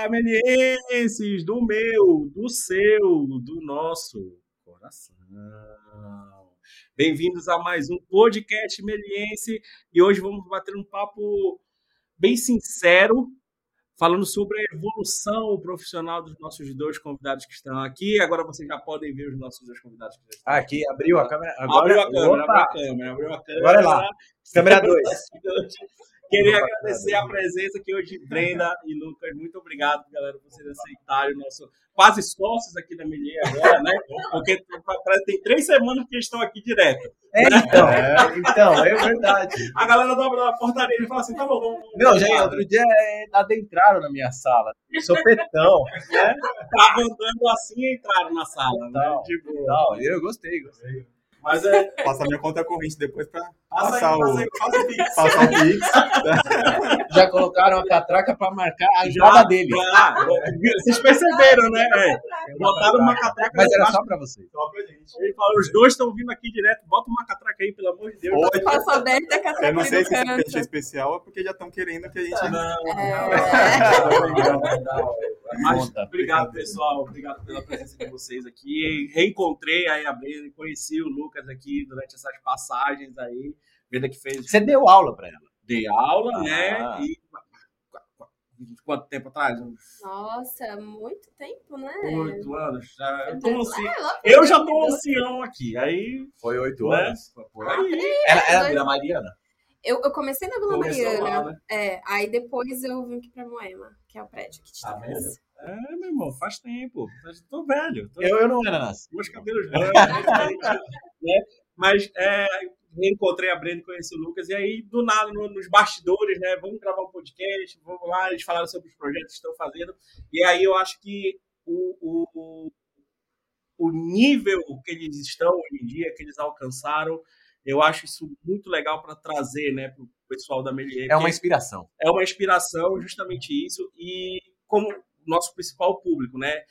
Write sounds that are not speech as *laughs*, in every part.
Olá, melienses do meu, do seu, do nosso coração. Bem-vindos a mais um podcast meliense e hoje vamos bater um papo bem sincero, falando sobre a evolução profissional dos nossos dois convidados que estão aqui. Agora vocês já podem ver os nossos dois convidados que estão aqui. Aqui, abriu a câmera. Agora, abriu a câmera, abriu a câmera, abriu a câmera. Agora lá. Câmera *laughs* 2. Queria agradecer a presença aqui hoje de Brenda e Lucas. Muito obrigado, galera, por vocês aceitarem o nosso quase sócios aqui da Melier agora, né? Porque tem três semanas que eles estão aqui direto. É, né? então, é, então, é verdade. A galera dobra a portaria e fala assim, tá bom, vamos. Não, já outro dia é, adentraram na minha sala. Sopetão. Né? Tava andando assim e entraram na sala. Não, né? tipo, não, eu gostei, gostei. Mas é. Passar minha conta corrente depois para passar, o... passar o Pix. *laughs* Já colocaram a catraca para marcar a entrada dele. Já. Vocês perceberam, né? É. Botaram uma catraca. Mas era só para vocês. Só pra gente. Ele falou, os dois estão vindo aqui direto. Bota uma catraca aí, pelo amor de Deus. Pode. Passa aberta a catraca. Eu não sei se esse peixe é especial ou porque já estão querendo que a gente. Não, não. Mas, obrigado, pessoal. Obrigado pela presença de vocês aqui. Reencontrei aí a Brenda e conheci o Lucas aqui durante essas passagens aí. Brenda que fez. Você deu aula para ela? Dei aula, ah. né? E quanto tempo atrás? Nossa, muito tempo, né? Oito anos. Já, eu, tô anci... eu já tô ancião aqui. Aí. Foi oito né? anos? Foi aí. Ela era Vila Mariana? Eu, eu comecei na Vila Começou Mariana. Lá, né? É, aí depois eu vim aqui pra Moema, que é o prédio que te ah, É, meu irmão, faz tempo. Tô velho. Tô... Eu, eu não era nascido. Meus cabelos velhos. né? Mas é, reencontrei a Brenda, conheci o Lucas, e aí, do nada, no, nos bastidores, né? Vamos gravar um podcast, vamos lá, eles falaram sobre os projetos que estão fazendo. E aí eu acho que o, o, o nível que eles estão hoje em dia, que eles alcançaram, eu acho isso muito legal para trazer né, para o pessoal da Melier. É uma inspiração. É uma inspiração, justamente isso. E como nosso principal público, né?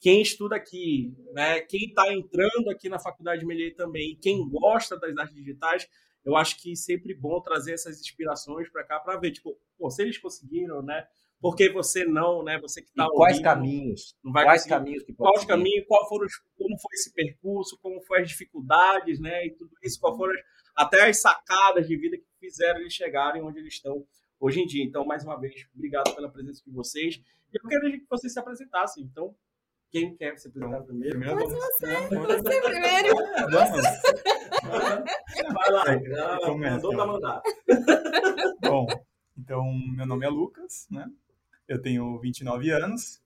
quem estuda aqui, né, quem está entrando aqui na faculdade de Melier também, quem gosta das artes digitais, eu acho que é sempre bom trazer essas inspirações para cá para ver, tipo, pô, se eles conseguiram, né? Por que você não, né? Você que está Quais caminhos? Não vai quais conseguir. caminhos que Quais caminhos? Qual foram, como foi esse percurso? Como foram as dificuldades, né? E tudo isso, qual foram até as sacadas de vida que fizeram eles chegarem onde eles estão hoje em dia. Então, mais uma vez, obrigado pela presença de vocês. E eu queria que vocês se apresentassem. Então, quem quer se apresentar primeiro? Primeiro, Mas você, você primeiro. *laughs* Vamos. Vai lá, mandou pra mandar. Bom, então, meu nome é Lucas, né? Eu tenho 29 anos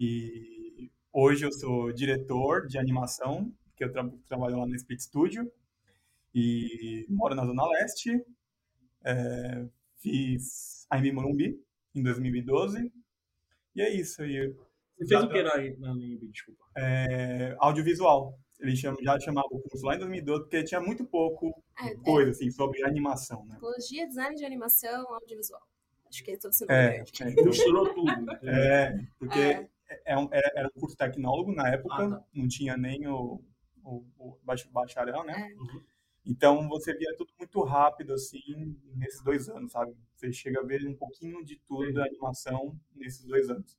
e hoje eu sou diretor de animação, que eu tra trabalho lá no Split Studio e moro na Zona Leste. É, fiz a Morumbi em 2012 e é isso. aí. Você fez o que na, na Limb, desculpa? É, audiovisual. Ele chama, já chamava o curso lá em 2012, porque tinha muito pouco é, coisa, é. assim, sobre animação, né? Tecnologia, design de animação, audiovisual. Acho que é tudo sobre é, é, então, Misturou tudo. É, porque é. É um, era, era um curso tecnólogo na época, ah, tá. não tinha nem o, o, o bacharel, né? Uhum. Então você via tudo muito rápido, assim, nesses dois anos, sabe? Você chega a ver um pouquinho de tudo da animação nesses dois anos.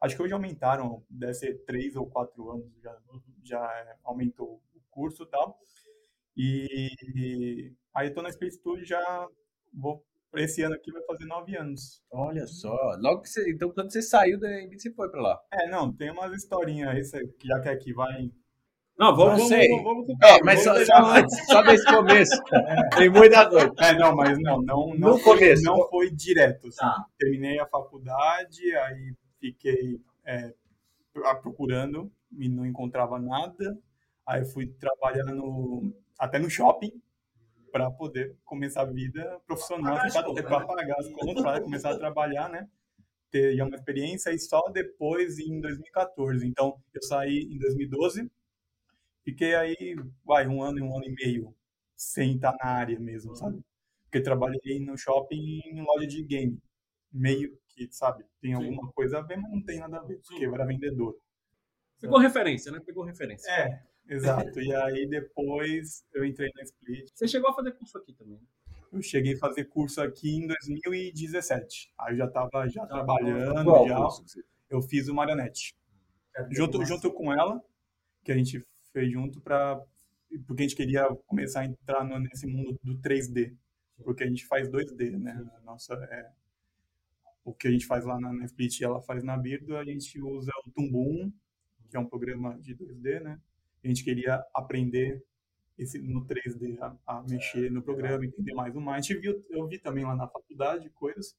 Acho que hoje aumentaram, deve ser três ou quatro anos, já, já aumentou o curso e tal. E aí eu tô na Space Studio já vou esse ano aqui vai fazer nove anos. Olha só, logo que você, então quando você saiu da MB, você foi para lá? É, não, tem umas historinhas aí que já que aqui vai não, vamos, não vamos, vamos, vamos, vamos, É, mas só, só desse começo. *laughs* É. Tem muita coisa. É, não, mas não, não, não, no foi, começo. não foi direto. Assim. Tá. Terminei a faculdade, aí fiquei é, procurando e não encontrava nada. Aí fui trabalhar no, até no shopping para poder começar a vida profissional, para pagar as contas, para começar a trabalhar, né? Ter uma experiência e só depois em 2014. Então, eu saí em 2012, fiquei aí, vai, um ano e um ano e meio sem estar na área mesmo, sabe? Porque trabalhei no shopping em loja de game, meio que, sabe, tem alguma Sim. coisa a ver, mas não tem nada a ver, porque eu era vendedor. Pegou referência, né? Pegou referência. É, exato. e aí depois eu entrei na Split. Você chegou a fazer curso aqui também? Eu cheguei a fazer curso aqui em 2017. Aí eu já estava já Tá trabalhando, Qual já. Eu fiz o Marionete. Junto, junto com ela, que a gente fez junto para porque a gente queria começar a entrar no- nesse mundo do 3D, porque a gente faz 2D, né? A Nossa, é, o que a gente faz lá na, na Split, ela faz na Birdo, a gente usa o Tumbum, que é um programa de 2D, né? A gente queria aprender esse no 3D a, a mexer no programa, entender mais. A gente viu, eu vi também lá na faculdade coisas,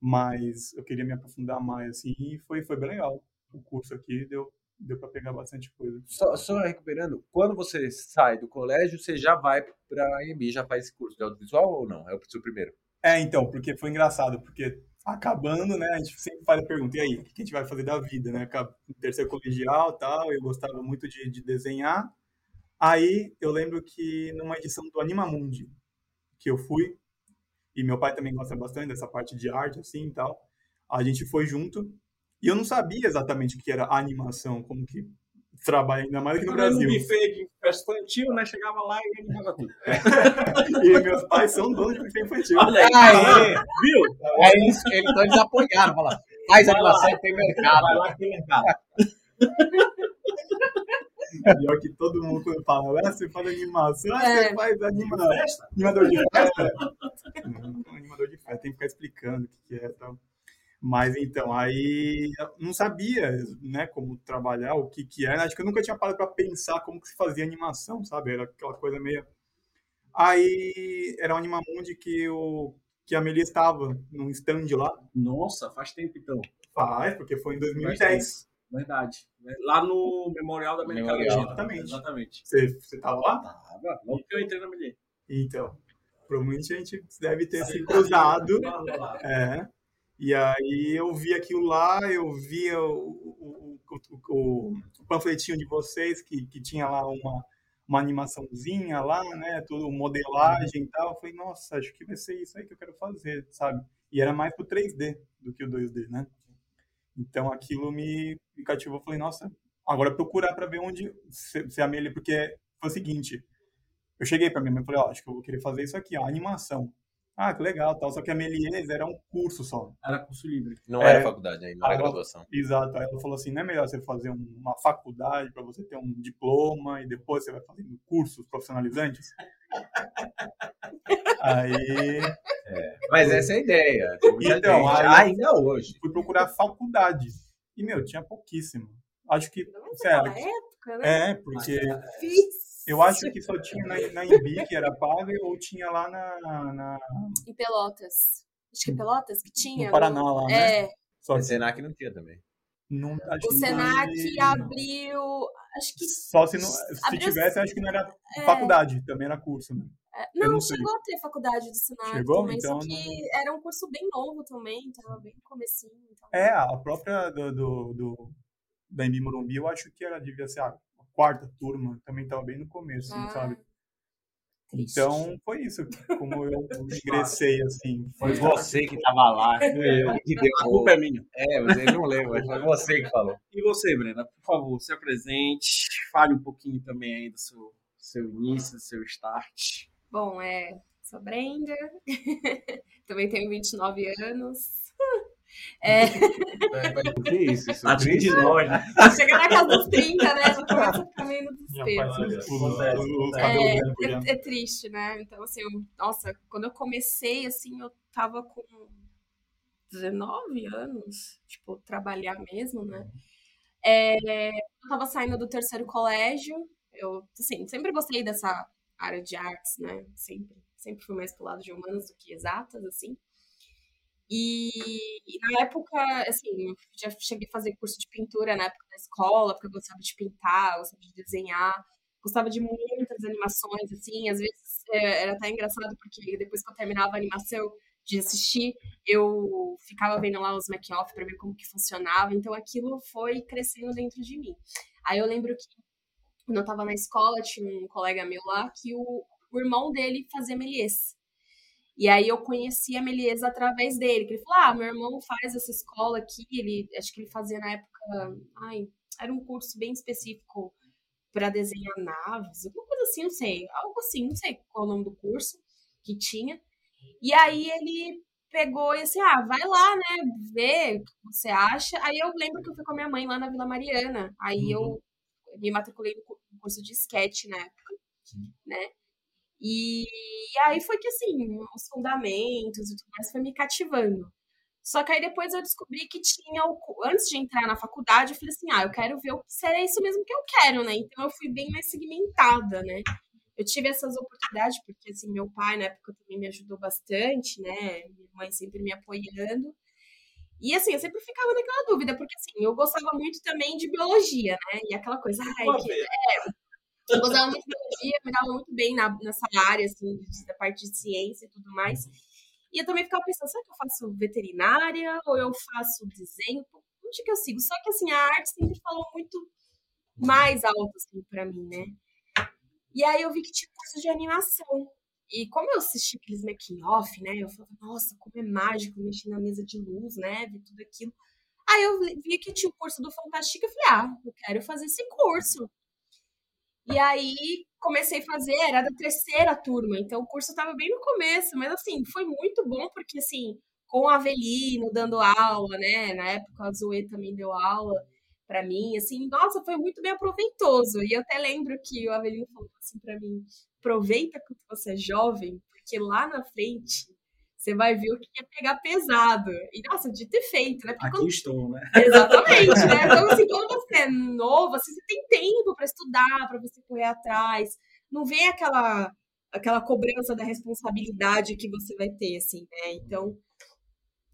mas eu queria me aprofundar mais assim, e foi foi bem legal. O curso aqui deu deu para pegar bastante coisa. Só, só recuperando, quando você sai do colégio, você já vai para a AMB, já faz esse curso de audiovisual ou não? É o seu primeiro? É, então, porque foi engraçado, porque acabando, né, a gente sempre faz a pergunta, e aí, o que a gente vai fazer da vida, né? Terceiro colegial tal, eu gostava muito de, de desenhar. Aí eu lembro que numa edição do Animamundi, que eu fui, e meu pai também gosta bastante dessa parte de arte, assim e tal, a gente foi junto, e eu não sabia exatamente o que era animação, como que trabalha, ainda mais aqui no No Brasil. buffet de festa infantil, né? Chegava lá e animava tudo. *laughs* E meus pais são donos de buffet infantil. Olha aí. Aê! Viu? É isso, então eles apoiaram, falaram, faz animação e tem mercado. Vai lá que tem mercado. Pior que todo mundo quando fala, ah, você faz animação, É. você faz anima... Festa? animador de festa. Não, animador de festa, tem que ficar explicando o que, que é e tal. Mas então, aí eu não sabia, né, como trabalhar, o que que era. Acho que eu nunca tinha parado para pensar como que se fazia animação, sabe? Era aquela coisa meio. Aí era um Animamundi que o que a Melia estava num stand lá. Nossa, faz tempo então. Faz, porque foi em 2010. Verdade. Lá no Memorial da América Memorial, Latina. exatamente. Exatamente. Você, você tava lá? Tava. Logo que eu entrei na Melier. Então, provavelmente a gente deve ter se *laughs* cruzado. É. E aí eu vi aquilo lá, eu via o, o, o, o- panfletinho de vocês que, que tinha lá uma, uma animaçãozinha lá, né? Tudo, modelagem e tal. Eu falei, nossa, acho que vai ser isso aí que eu quero fazer, sabe? E era mais pro 3D do que o 2D, né? Então aquilo me, me cativou. Eu falei, nossa, agora procurar para ver onde se, se a Amelie, porque foi o seguinte, eu cheguei para minha mãe e falei, ó, acho que eu vou querer fazer isso aqui, ó, animação. Ah, que legal, tal. Só que a Melies era um curso só. Era curso livre. Não É. era faculdade ainda, não era graduação. Exato. Aí ela falou assim, não é melhor você fazer um- uma faculdade para você ter um diploma e depois você vai fazendo cursos profissionalizantes? *laughs* Aí Mas essa é a ideia. Então, aí- ainda hoje. fui procurar faculdade. E, meu, tinha pouquíssimo. Acho que, Naquela sério, época, né? é, porque Fiz. Eu acho que só tinha na, na Embi, que era paga, ou tinha lá na, na- Em Pelotas. Acho que é Pelotas que tinha. no Paraná lá, né? É, Só O que Senac não tinha também. não, acho o que Senac não- abriu. Acho que. Só se, não, se abriu- tivesse, acho que não era É. faculdade, também era curso, né? é, não, não chegou a ter faculdade do Senac Chegou? também, Então só que era um curso bem novo também, tava bem no comecinho. Então... É, a própria do, do, do- da Embi Morumbi, eu acho que era, devia ser a quarta turma, também estava bem no começo, Ah, sabe? triste. Então, foi isso, como eu *laughs* ingressei, assim. Foi você que tava lá. *laughs* Eu que deu. A culpa é minha. É, você não lembra, foi você que falou. E você, Brena, por favor, se apresente, fale um pouquinho também aí do seu, seu início, do seu start. Bom, é. Sou Brenda. *laughs* também tenho 29 anos. É, O que é isso? Isso é de né? chegar na casa dos 30, né? Já começa a ficar meio no desespero. É, é triste, né? Então, assim, eu- nossa, quando eu comecei, assim, eu tava com 19 anos, tipo, trabalhar mesmo, né? É, eu tava saindo do terceiro colégio, eu, assim, sempre gostei dessa área de artes, né? Sempre, sempre fui mais pro lado de humanas do que exatas, assim. E, e na época, assim, já cheguei a fazer curso de pintura na época da escola, porque eu gostava de pintar, gostava de desenhar, gostava de muitas animações, assim, às vezes é, era até engraçado, porque depois que eu terminava a animação de assistir, eu ficava vendo lá os making-off pra ver como que funcionava, então aquilo foi crescendo dentro de mim. Aí eu lembro que quando eu tava na escola, tinha um colega meu lá que o, o irmão dele fazia Méliès. E aí eu conheci a Méliès através dele, que ele falou: "Ah, meu irmão faz essa escola aqui, ele acho que ele fazia na época, ai, era um curso bem específico para desenhar naves, alguma coisa assim, não sei, algo assim, não sei qual é o nome do curso. que tinha. E aí ele pegou e assim, ah, vai lá, né, ver o que você acha. Aí eu lembro que eu fui com a minha mãe lá na Vila Mariana. Aí uhum. eu me matriculei no curso de sketch na época, Sim. né? E, e, aí foi que, assim, os fundamentos e tudo mais foi me cativando. Só que aí depois eu descobri que tinha, o, antes de entrar na faculdade, eu falei assim, ah, eu quero ver se era isso mesmo que eu quero, né? Então eu fui bem mais segmentada, né? Eu tive essas oportunidades, porque, assim, meu pai, na época, também me ajudou bastante, né? Minha mãe sempre me apoiando. E, assim, eu sempre ficava naquela dúvida, porque, assim, eu gostava muito também de biologia, né? E aquela coisa, ai, que, é, eu gostava muito de biologia, me dava muito bem na, nessa área, assim, da parte de ciência e tudo mais. E eu também ficava pensando, será que eu faço veterinária ou eu faço desenho? Onde que eu sigo? Só que, assim, a arte sempre falou muito mais alto, assim, pra mim, né? E aí eu vi que tinha curso de animação. E como eu assisti aqueles making off, né? Eu falava, nossa, como é mágico mexer na mesa de luz, né? Ver tudo aquilo. Aí eu vi que tinha o curso do Fantástico e falei, ah, eu quero fazer esse curso. E aí comecei a fazer, era da terceira turma, então o curso estava bem no começo, mas assim, foi muito bom porque assim, com o Avelino dando aula, né? Na época a Zoe também deu aula para mim, assim, nossa, foi muito bem aproveitoso. E eu até lembro que o Avelino falou assim para mim: aproveita quando você é jovem, porque lá na frente você vai ver o que é pegar pesado. E, nossa, de ter feito, né? Porque Aqui quando... estou, né? Exatamente, né? *laughs* Então, assim, quando você é novo, assim, você tem tempo para estudar, para você correr atrás. Não vem aquela, aquela cobrança da responsabilidade que você vai ter, assim, né? Então,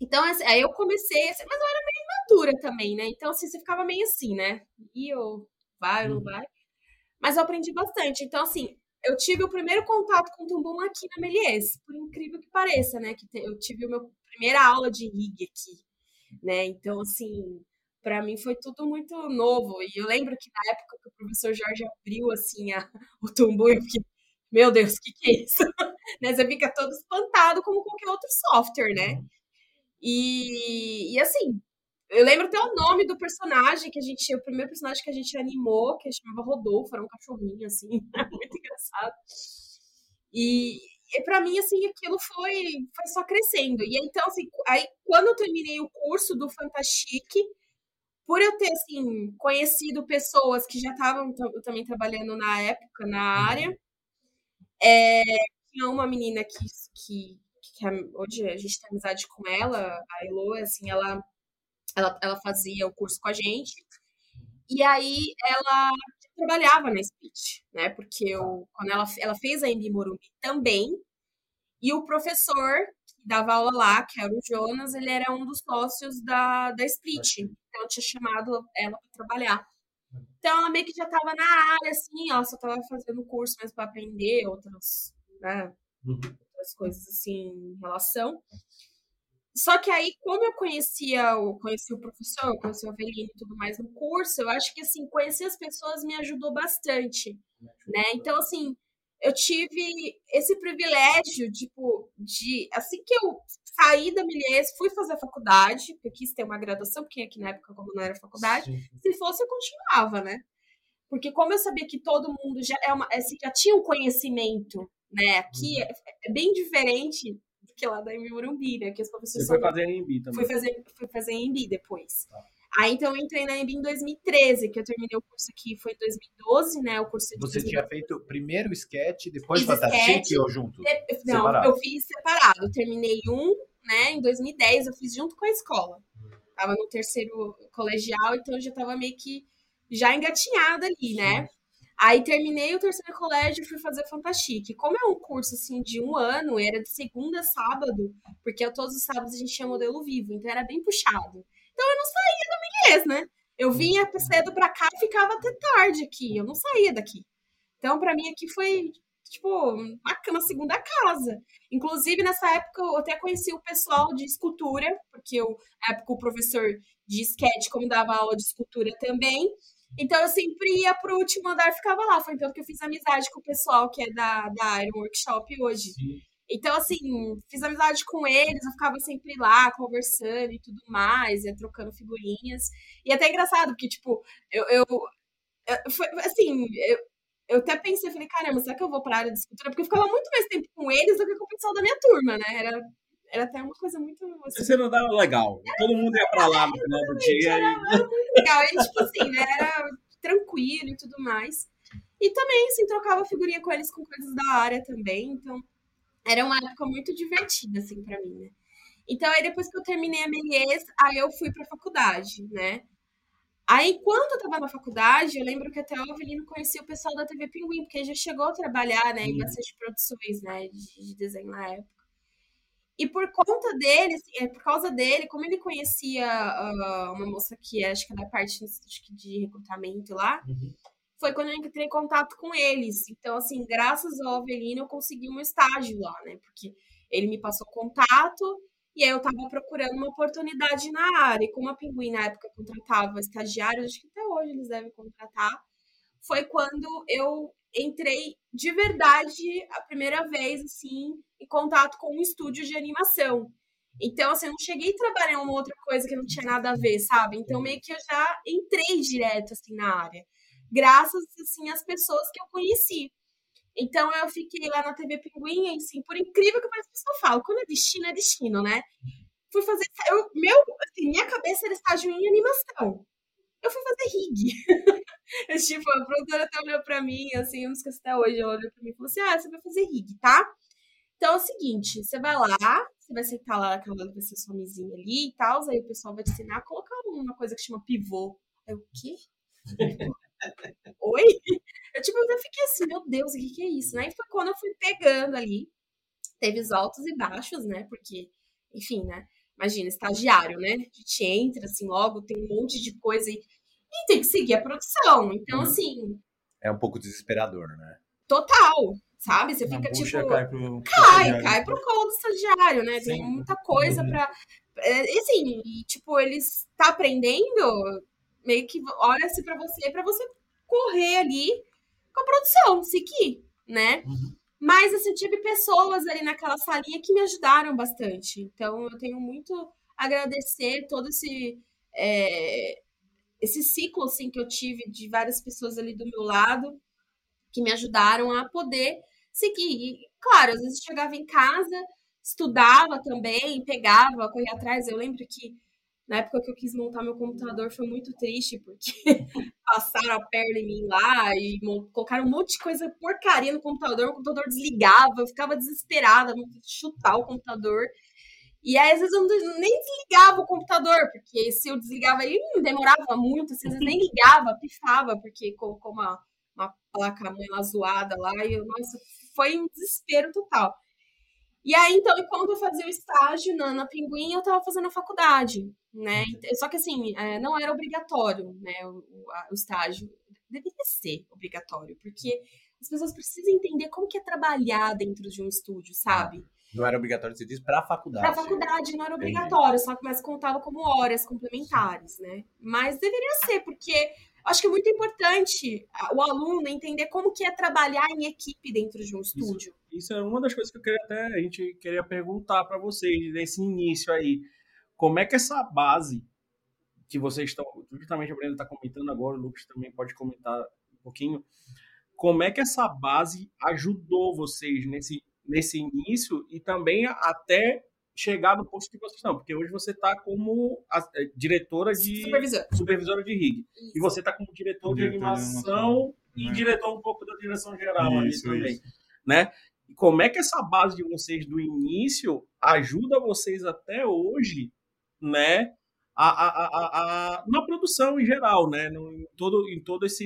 então assim, aí eu comecei, assim, mas eu era meio imatura também, né? Então, assim, você ficava meio assim, né? E eu, vai ou não uhum. vai? Mas eu aprendi bastante. Então, assim, eu tive o primeiro contato com o Tumbum aqui na Melies, por incrível que pareça, né? Que eu tive a minha primeira aula de rig aqui, né? Então, assim, para mim foi tudo muito novo. E eu lembro que na época que o professor Jorge abriu, assim, a, o Tumbum, eu fiquei, meu Deus, o que, que é isso? *laughs* né? Você fica todo espantado como qualquer outro software, né? E, e assim, eu lembro até o nome do personagem que a gente. O primeiro personagem que a gente animou, que chamava Rodolfo, era um cachorrinho, assim, *laughs* muito engraçado. E, e para mim, assim, aquilo foi, foi só crescendo. E então, assim, aí quando eu terminei o curso do Fantastique, por eu ter, assim, conhecido pessoas que já estavam também trabalhando na época, na área, é, tinha uma menina que, que, que hoje a gente tem amizade com ela, a Elo, assim, ela ela, ela fazia o curso com a gente. E aí ela trabalhava na Speech, né? Porque eu, quando ela, ela fez a Embi Morumbi também, e o professor que dava aula lá, que era o Jonas, ele era um dos sócios da, da Split. Então eu tinha chamado ela para trabalhar. Então ela meio que já estava na área, assim, ela só estava fazendo curso mesmo para aprender outras, né, uhum. outras coisas assim em relação. Só que aí, como eu conhecia o, conheci o professor, eu conheci o Avelino e tudo mais no curso, eu acho que, assim, conhecer as pessoas me ajudou bastante, né? Então, assim, eu tive esse privilégio, tipo, de, assim que eu saí da Milies, fui fazer a faculdade, porque eu quis ter uma graduação, porque aqui na época, como não era faculdade, Sim. se fosse, eu continuava, né? Porque como eu sabia que todo mundo já, é uma, assim, já tinha um conhecimento, né? Aqui uhum. é, é bem diferente que lá da Embi Morumbi, né? Que os professores Você foi fazer em Embi também? Fui fazer, fui fazer em Embi depois. Tá. Aí então eu entrei na Embi em 2013, que eu terminei o curso aqui, foi em 2012, né? O curso de Você tinha feito primeiro sketch, depois Fantastic ou junto? De... Não, separado. eu fiz separado. Eu terminei um, né? Em 2010, eu fiz junto com a escola. Tava no terceiro colegial, então eu já tava meio que já engatinhada ali, né? Aí terminei o terceiro colégio e fui fazer Fantastique. Como é um curso assim de um ano, era de segunda a sábado, porque todos os sábados a gente tinha modelo vivo, então era bem puxado. Então eu não saía do inglês, né? Eu vinha cedo pra cá e ficava até tarde aqui, eu não saía daqui. Então para mim aqui foi tipo uma, segunda casa. Inclusive nessa época eu até conheci o pessoal de escultura, porque eu, na época o professor de sketch como dava aula de escultura também, então eu sempre ia pro último andar e ficava lá. Foi então que eu fiz amizade com o pessoal que é da, da Iron Workshop hoje. Sim. Então, assim, fiz amizade com eles, eu ficava sempre lá conversando e tudo mais, ia trocando figurinhas. E até engraçado, porque, tipo, eu. eu, eu foi, assim, eu, eu até pensei, falei, caramba, será que eu vou para a área de escultura? Porque eu ficava muito mais tempo com eles do que com o pessoal da minha turma, né? Era, era até uma coisa muito. Assim, Você não dava legal. Todo mundo ia para lá no final do dia. Era, e... era muito legal. E, tipo assim, né? Era tranquilo e tudo mais. E também, assim, trocava figurinha com eles com coisas da área também. Então, era uma época muito divertida, assim, para mim, né? Então, aí depois que eu terminei a Melies, aí eu fui pra faculdade, né? Aí, enquanto eu tava na faculdade, eu lembro que até o Avelino conhecia o pessoal da TV Pinguim, porque já chegou a trabalhar, né, em bastante produções, né, de, de, desenho na época. E por conta dele, assim, é, por causa dele, como ele conhecia uh, uma moça que é, acho que é da parte de recrutamento lá, uhum. foi quando eu entrei em contato com eles. Então, assim, graças ao Avelino, eu consegui um estágio lá, né, porque ele me passou contato, e aí eu estava procurando uma oportunidade na área. E como a Pinguim na época contratava estagiários, acho que até hoje eles devem contratar, foi quando eu entrei de verdade a primeira vez assim em contato com um estúdio de animação. Então, assim, eu não cheguei a trabalhar em uma outra coisa que não tinha nada a ver, sabe? Então, meio que eu já entrei direto, assim, na área. Graças, assim, às pessoas que eu conheci. Então eu fiquei lá na TV Pinguim, e assim, por incrível que pareça, pessoa fala, quando é destino, é destino, né? Fui fazer. Eu, meu, assim, minha cabeça era estágio em animação. Eu fui fazer rig. *laughs* tipo, a produtora até olhou pra mim, assim, eu não esqueci até hoje, ela olhou pra mim e falou assim: ah, você vai fazer rig, tá? Então é o seguinte, você vai lá, você vai sentar lá, aquela vai ser sua mesinha ali e tal, aí o pessoal vai te ensinar a colocar uma coisa que chama pivô. Aí o quê? Oi? Eu, tipo, eu fiquei assim, meu Deus, o que, que é isso? Né? E foi quando eu fui pegando ali. Teve os altos e baixos, né? Porque, enfim, né? Imagina, estagiário, né? A gente entra, assim, logo, tem um monte de coisa e, e tem que seguir a produção. Então, uhum. assim. É um pouco desesperador, né? Total, sabe? Você fica tipo. Cai, pro, cai, cai pro colo do estagiário, né? Tem muita coisa uhum. pra. É, e assim, e, tipo, eles tá aprendendo, meio que olha-se para você para você correr ali com a produção, seguir, né? Uhum. Mas, assim, tive pessoas ali naquela salinha que me ajudaram bastante. Então, eu tenho muito a agradecer todo esse, é, esse ciclo, assim, que eu tive de várias pessoas ali do meu lado que me ajudaram a poder seguir. E, claro, às vezes chegava em casa, estudava também, pegava, corria atrás. Eu lembro que na época que eu quis montar meu computador foi muito triste, porque *laughs* passaram a perna em mim lá e colocaram um monte de coisa porcaria no computador, o computador desligava, eu ficava desesperada, chutar o computador. E aí, às vezes, eu nem desligava o computador, porque se eu desligava ele demorava muito, às vezes nem ligava, pifava, porque colocou uma, uma placa-mãe lá zoada lá, e eu, nossa, foi um desespero total. E aí, então, enquanto eu fazia o estágio na, na Pinguim, eu estava fazendo a faculdade, né? Uhum. Só que, assim, é, não era obrigatório, né, o, o, estágio. Deveria ser obrigatório, porque as pessoas precisam entender como que é trabalhar dentro de um estúdio, sabe? Não era obrigatório, você diz, para a faculdade. Para a faculdade não era obrigatório, só que mais contava como horas complementares, né? Mas deveria ser, porque acho que é muito importante o aluno entender como que é trabalhar em equipe dentro de um estúdio. Isso, isso é uma das coisas que eu queria até a gente queria perguntar para vocês nesse início aí. Como é que essa base que vocês estão, justamente a Brenda está comentando agora, o Lucas também pode comentar um pouquinho, como é que essa base ajudou vocês nesse, nesse início e também até chegar no posto que vocês estão, porque hoje você está como a, é, diretora de supervisora, supervisora de RIG Isso. e você está como diretor, diretor de animação de e é. diretor um pouco da direção geral isso, ali também, isso. né? E como é que essa base de vocês do início ajuda vocês até hoje, né? a, a, a, na produção em geral, né? No, em, todo, em todo esse,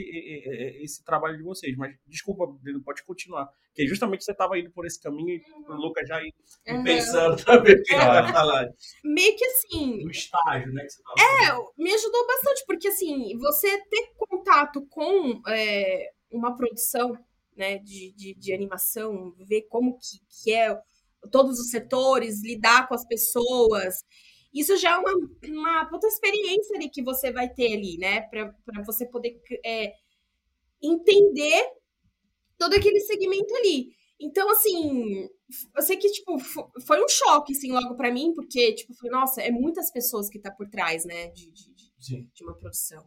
esse trabalho de vocês. Mas desculpa, pode continuar. Porque justamente você estava indo por esse caminho e o Lucas já ia uhum. pensando *laughs* também o que vai falar. Meio que assim. Do estágio, né? Que você é, me ajudou bastante, porque assim, você ter contato com é, uma produção né, de, de, de, animação, ver como que, que é todos os setores, lidar com as pessoas isso já é uma, uma puta experiência ali que você vai ter ali, né? Para você poder é, entender todo aquele segmento ali. Então, assim, eu sei que, tipo, foi um choque, assim, logo para mim, porque, tipo, foi, nossa, é muitas pessoas que tá por trás, né, de, de, de, de uma produção.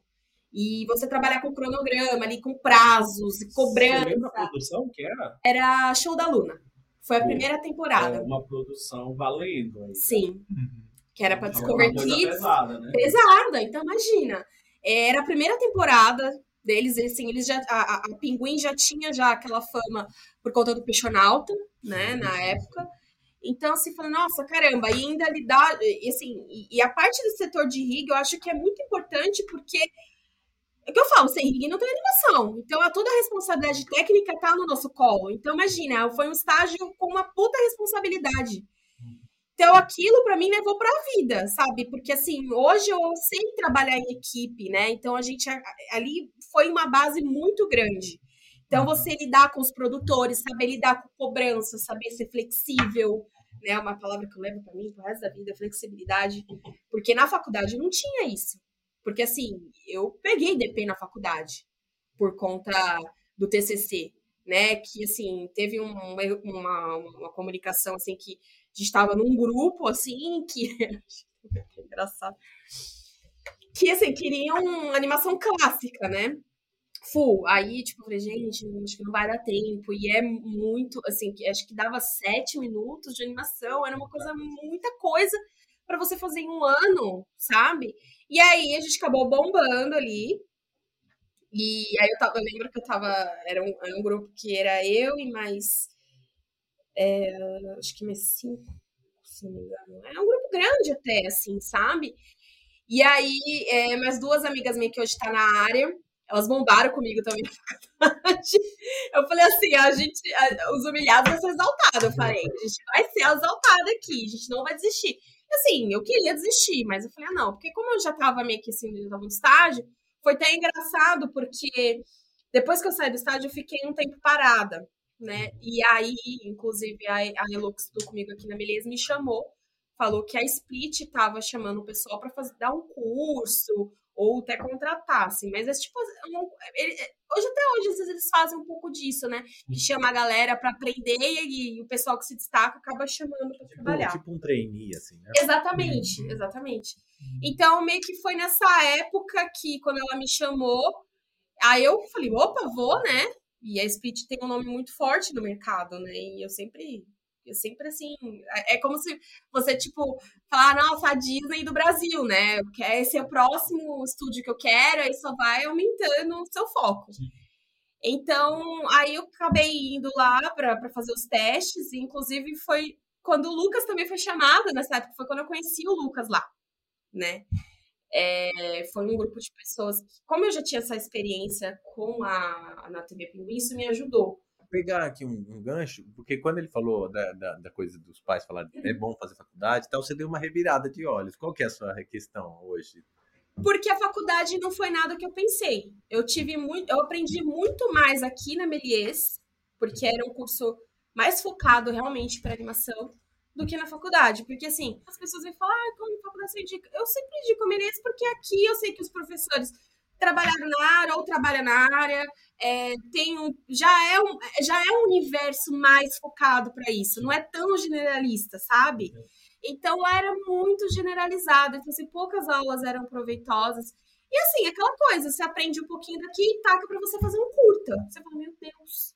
E você trabalhar com cronograma ali, com prazos, cobrança. Você lembra a produção que era? Era Show da Luna. Foi a Pô, primeira temporada. É uma produção valendo. aí. Sim. Uhum. Que era pra É coisa Kids. pesada, né? pesada, então imagina. Era a primeira temporada deles, assim, eles já a, a- Pinguim já tinha já aquela fama por conta do Peixonauta, né, na época. Então, assim, falando, nossa, caramba, e ainda lidar, e assim, e, e a parte do setor de rig eu acho que é muito importante porque é o que eu falo, sem rig não tem animação. Então, a toda a responsabilidade técnica tá no nosso colo. Então, imagina, foi um estágio com uma puta responsabilidade. Então, aquilo para mim levou para a vida, sabe? Porque assim, hoje eu sei trabalhar em equipe, né? Então a gente ali foi uma base muito grande. Então você lidar com os produtores, saber lidar com cobrança, saber ser flexível, né? Uma palavra que eu levo para mim pro resto da vida, flexibilidade, porque na faculdade não tinha isso. Porque assim, eu peguei DP na faculdade por conta do TCC, né? Que assim, teve um- uma, uma comunicação assim que gente estava num grupo, assim, que. *laughs* engraçado. Que, assim, queriam animação clássica, né? Full. Aí, tipo, eu falei, gente, acho que não vai dar tempo. E é muito, assim, acho que dava sete minutos de animação. Era uma coisa, muita coisa para você fazer em um ano, sabe? E aí a gente acabou bombando ali. E aí eu, tava, eu lembro que eu tava. Era um, era um grupo que era eu e mais acho que cinco, se não me engano. É um grupo grande até, assim, sabe? E aí, é, mais duas amigas minhas que hoje tá na área, elas bombaram comigo também. *laughs* Eu falei assim, a gente, a- os humilhados vão ser exaltados. Eu falei, a gente vai ser exaltada aqui, a gente não vai desistir. Assim, eu queria desistir, mas eu falei, ah, não, porque como eu já tava meio que assim, eu tava no estágio, foi até engraçado, porque depois que eu saí do estágio, eu fiquei um tempo parada né? E aí, inclusive, a, a Elux do comigo aqui na Beleza me chamou, falou que a Split estava chamando o pessoal para dar um curso ou até contratar, assim, mas é tipo, um- ele- hoje até hoje às vezes eles fazem um pouco disso, né? Que chama a galera para aprender e, o pessoal que se destaca acaba chamando para trabalhar. Tipo, tipo um trainee, assim, né? Exatamente, exatamente. Então, meio que foi nessa época que, quando ela me chamou, aí eu falei, opa, vou, né? E a Split tem um nome muito forte no mercado, né? E eu sempre, eu sempre assim, é é como se você, tipo, falar, nossa, a Disney do Brasil, né? Esse é o próximo estúdio que eu quero, aí só vai aumentando o seu foco. Então, aí eu acabei indo lá para fazer os testes, e inclusive foi quando o Lucas também foi chamado nessa época, foi quando eu conheci o Lucas lá, né? É, foi um grupo de pessoas que, como eu já tinha essa experiência com a, na TV Pinguim, isso me ajudou. Vou pegar aqui um, um gancho, porque quando ele falou da, da, da coisa dos pais falar é bom fazer faculdade e tal, você deu uma revirada de olhos. Qual que é a sua questão hoje? Porque a faculdade não foi nada que eu pensei. Eu tive muito, eu aprendi muito mais aqui na Melies, porque era um curso mais focado realmente para animação do que na faculdade. Porque assim, as pessoas vêm falar, ah, como faculdade você indica? Eu sempre indico Melies porque aqui eu sei que os professores trabalharam na área ou trabalham na área, é, tem um, já, é um, já é um universo mais focado para isso, não é tão generalista, sabe? Então lá era muito generalizado, então assim, poucas aulas eram proveitosas. E assim, aquela coisa, você aprende um pouquinho daqui e taca para você fazer um curta. Você fala, meu Deus,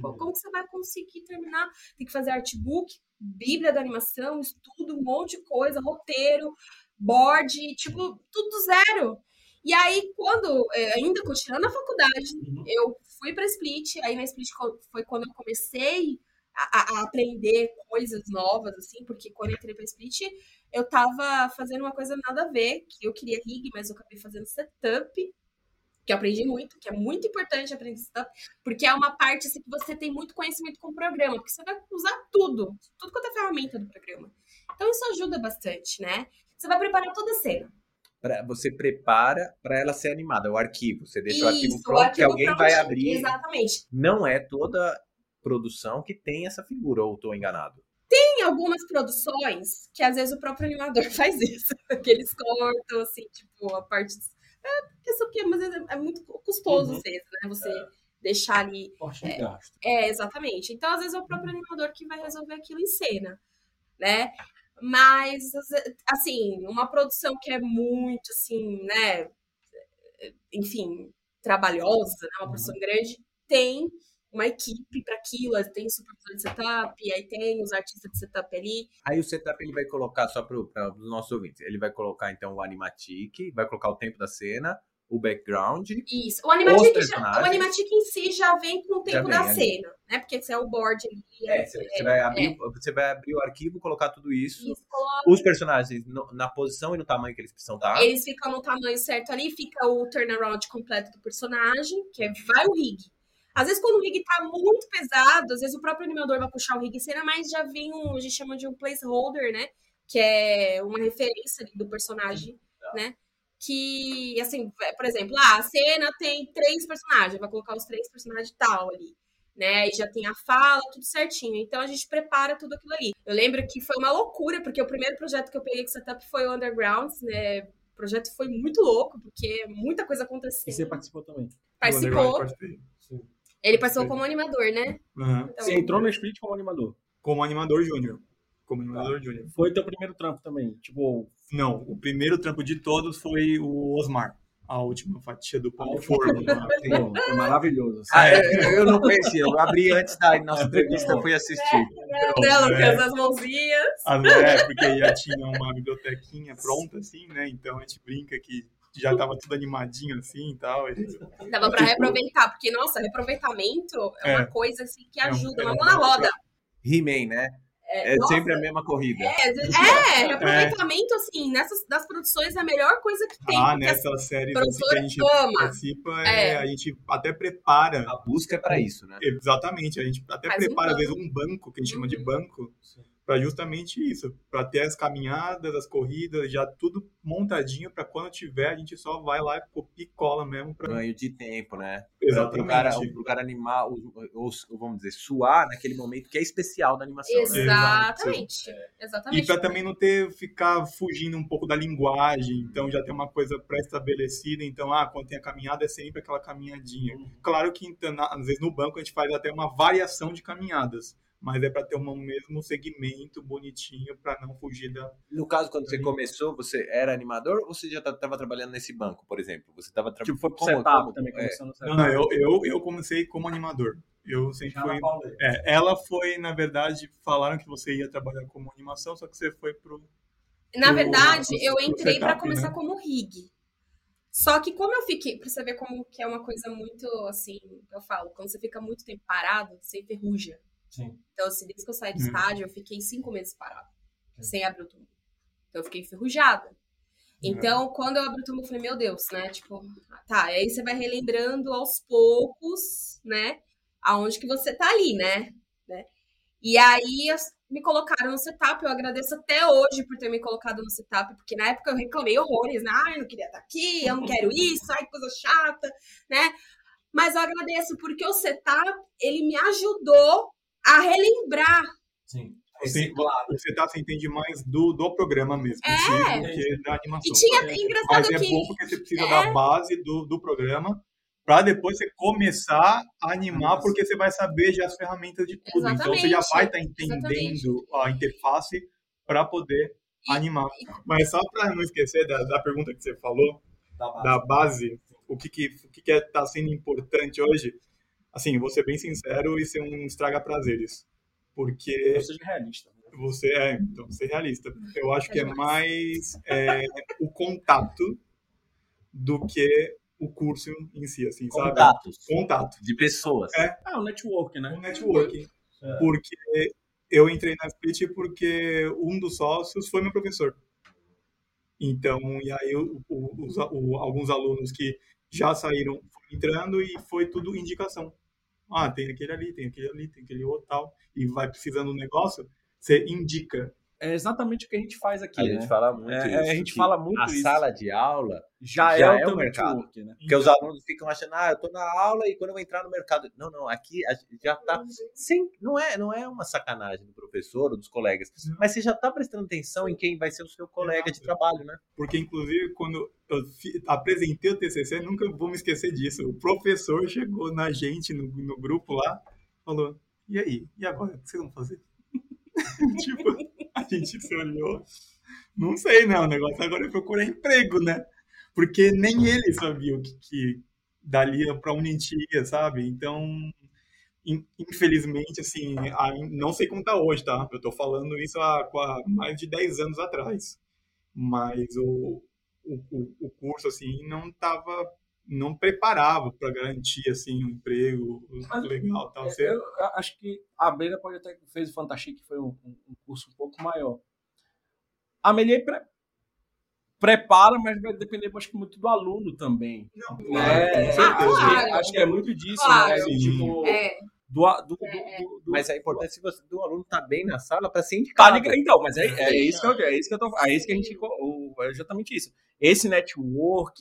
como que você vai conseguir terminar? Tem que fazer artbook, bíblia da animação, estudo, um monte de coisa, roteiro, board, tipo, tudo do zero. E aí, quando, é, ainda continuando a faculdade, Uhum. eu fui para Split, aí na Split foi quando eu comecei a, a- a aprender coisas novas, assim, porque quando eu entrei para Split, eu tava fazendo uma coisa nada a ver, que eu queria rig, mas eu acabei fazendo setup, que eu aprendi muito, que é muito importante aprender setup, porque é uma parte assim, que você tem muito conhecimento com o programa, porque você vai usar tudo, tudo quanto é ferramenta do programa. Então isso ajuda bastante, né? Você vai preparar toda a cena. Pra- você prepara para ela ser animada, o arquivo. Você deixa o arquivo Isso, pronto o que arquivo alguém pronto, vai abrir. Exatamente. Não é toda produção que tem essa figura, ou estou enganado? Tem algumas produções que às vezes o próprio animador *laughs* faz isso, que eles cortam, assim, tipo, a parte. É, porque isso aqui, mas é, é muito custoso, Uhum. às vezes, né? Você deixar ali. Forte de gasto. É, exatamente. Então, às vezes, é o próprio animador que vai resolver aquilo em cena, né? Mas, assim, uma produção que é muito, assim, né? enfim, trabalhosa, né, uma profissão grande, tem uma equipe para aquilo, tem o supervisor de setup, aí tem os artistas de setup ali. Aí o setup ele vai colocar, só para os nossos ouvintes, ele vai colocar então o animatic, vai colocar o tempo da cena, o background. Isso. O animatic, já, o animatic em si já vem com o tempo da ali. cena, né? Porque esse é o board ali. É, você, é, vai abrir, é. você vai abrir o arquivo, colocar tudo isso. isso Os personagens no, na posição e no tamanho que eles precisam estar. Eles ficam no tamanho certo ali, fica o turnaround completo do personagem, que é vai o rig. Às vezes, quando o rig tá muito pesado, às vezes o próprio animador vai puxar o rig em cena, mas já vem um, a gente chama de um placeholder, né? Que é uma referência do personagem, né? que, assim, por exemplo, ah, a cena tem três personagens, vai colocar os três personagens tal ali, né? E já tem a fala, tudo certinho. Então a gente prepara tudo aquilo ali. Eu lembro que foi uma loucura, porque o primeiro projeto que eu peguei com setup foi o Undergrounds, né? O projeto foi muito louco, porque muita coisa aconteceu. E você participou também? Participou. Ele participou como animador, né? Uhum. Então, você entrou no Split como animador? Como animador júnior. Como animador ah, júnior. Foi teu primeiro trampo também? Tipo, não, o primeiro trampo de todos foi o Osmar. A última fatia do pão de forno. Foi maravilhoso. Ah, é, eu não conhecia. Eu abri antes da nossa entrevista, fui assistir. É, né, Lucas, as mãozinhas. Ah, é, porque já tinha uma bibliotequinha pronta, assim, né? Então a gente brinca que já tava tudo animadinho assim e tal. E... Dava pra tipo... reaproveitar, porque, nossa, reaproveitamento é uma é. coisa assim que ajuda, é uma mão na roda. He-Man, né? É, é sempre a mesma corrida. É, é, é assim, nessas das produções é a melhor coisa que tem. Ah, nessas séries assim, que a gente ama. participa, é, a gente até prepara. A busca é para isso, né? Exatamente, a gente até Faz prepara, um às vezes, um banco, que a gente uhum. chama de uhum. banco, para justamente isso, para ter as caminhadas, as corridas, já tudo montadinho para quando tiver a gente só vai lá e copia e cola mesmo para ganho de tempo, né? Exatamente. Para o cara, o cara animar, ou, vamos dizer, suar naquele momento que é especial da animação. Exatamente. Né? Exatamente. E para também não ter ficar fugindo um pouco da linguagem, então já tem uma coisa pré-estabelecida, então ah, quando tem a caminhada é sempre aquela caminhadinha. Uhum. Claro que então, às vezes no banco a gente faz até uma variação de caminhadas mas é para ter um mesmo segmento bonitinho para não fugir da. No caso, quando você começou, você era animador ou você já estava trabalhando nesse banco, por exemplo? Você estava trabalhando. Tipo, foi pro setup como, também, é. começando. Não, não, eu, eu, eu comecei como animador. Eu sempre fui. É, ela foi, na verdade, falaram que você ia trabalhar como animação, só que você foi pro. Na pro, verdade, pro, eu entrei para começar né? como rig. Só que como eu fiquei, pra você ver como que é uma coisa muito assim, eu falo, quando você fica muito tempo parado, você enferruja. Sim. Então, assim, desde que eu saí do hum. estádio, eu fiquei cinco meses parado, Sim. sem abrir o túmulo. Então, eu fiquei enferrujada. Então, quando eu abri o túmulo, eu falei, meu Deus, né? Tipo, tá, aí você vai relembrando aos poucos, né? Aonde que você tá ali, né? né? E aí me colocaram no setup, eu agradeço até hoje por ter me colocado no setup, porque na época eu reclamei horrores, né? Ah, eu não queria estar aqui, eu não quero isso, ai, coisa chata, né? Mas eu agradeço porque o setup, ele me ajudou a relembrar. Sim. Você, você tá, você entende mais do, do programa mesmo, é. do que da animação. E tinha, é. engraçado Mas é que... bom porque você precisa é. da base do, do programa para depois você começar a animar, porque você vai saber já as ferramentas de tudo. Exatamente. Então você já vai estar tá entendendo Exatamente. a interface para poder e, animar. E... Mas só para não esquecer da, da pergunta que você falou, da base, da base o que que, o que, que é, tá sendo importante hoje, assim, vou ser bem sincero e ser um estraga prazeres. Porque. Você é realista. Né? Você é, então, ser realista. Eu acho que é mais é, o contato do que o curso em si, assim, Contatos. sabe? Contato. De pessoas. É. Ah, o network, né? O networking. É. Porque eu entrei na Split porque um dos sócios foi meu professor. Então, e aí o, o, os, o, alguns alunos que já saíram entrando e foi tudo indicação. Ah, tem aquele ali, tem aquele ali, tem aquele outro tal, e vai precisando um negócio, você indica é exatamente o que a gente faz aqui. A né? gente fala muito é, isso. A gente fala muito a isso. sala de aula já, já é, é o, mercado. Network, né? Porque os alunos ficam achando, ah, eu estou na aula e quando eu vou entrar no mercado. Não, não, aqui já está. Sem, não, é, não é uma sacanagem do professor ou dos colegas, mas você já está prestando atenção em quem vai ser o seu colega de trabalho, né? Porque, inclusive, quando eu apresentei o TCC, nunca vou me esquecer disso. O professor chegou na gente, no, no grupo lá, falou: e aí? E agora? O que vocês vão fazer? *laughs* tipo, *laughs* gente se olhou. Não sei, né? O negócio agora é procurar emprego, né? porque nem ele sabia o que, que dalia para onde a gente ia, sabe? Então, in- infelizmente, assim, não sei como tá hoje, tá? Eu tô falando isso há, há mais de 10 anos atrás. Mas o, o- o curso, assim, não tava, não preparava para garantir, assim, um emprego legal, tal. Você, Eu acho que a Brenda pode até fez o Fantastic, que foi um, um- curso um pouco maior. A Melier pre- prepara, mas vai depender, acho que, muito do aluno também. claro, né? com certeza. acho, que, claro. acho que é muito disso, Claro. né? Tipo, É, do, a- do, do, É, do- do- Mas é importante se você, do aluno tá bem na sala para ser Tá indicado. ligado? Então, mas é, é, isso que eu, é isso que eu tô, é isso que a gente, o- é exatamente isso. Esse network,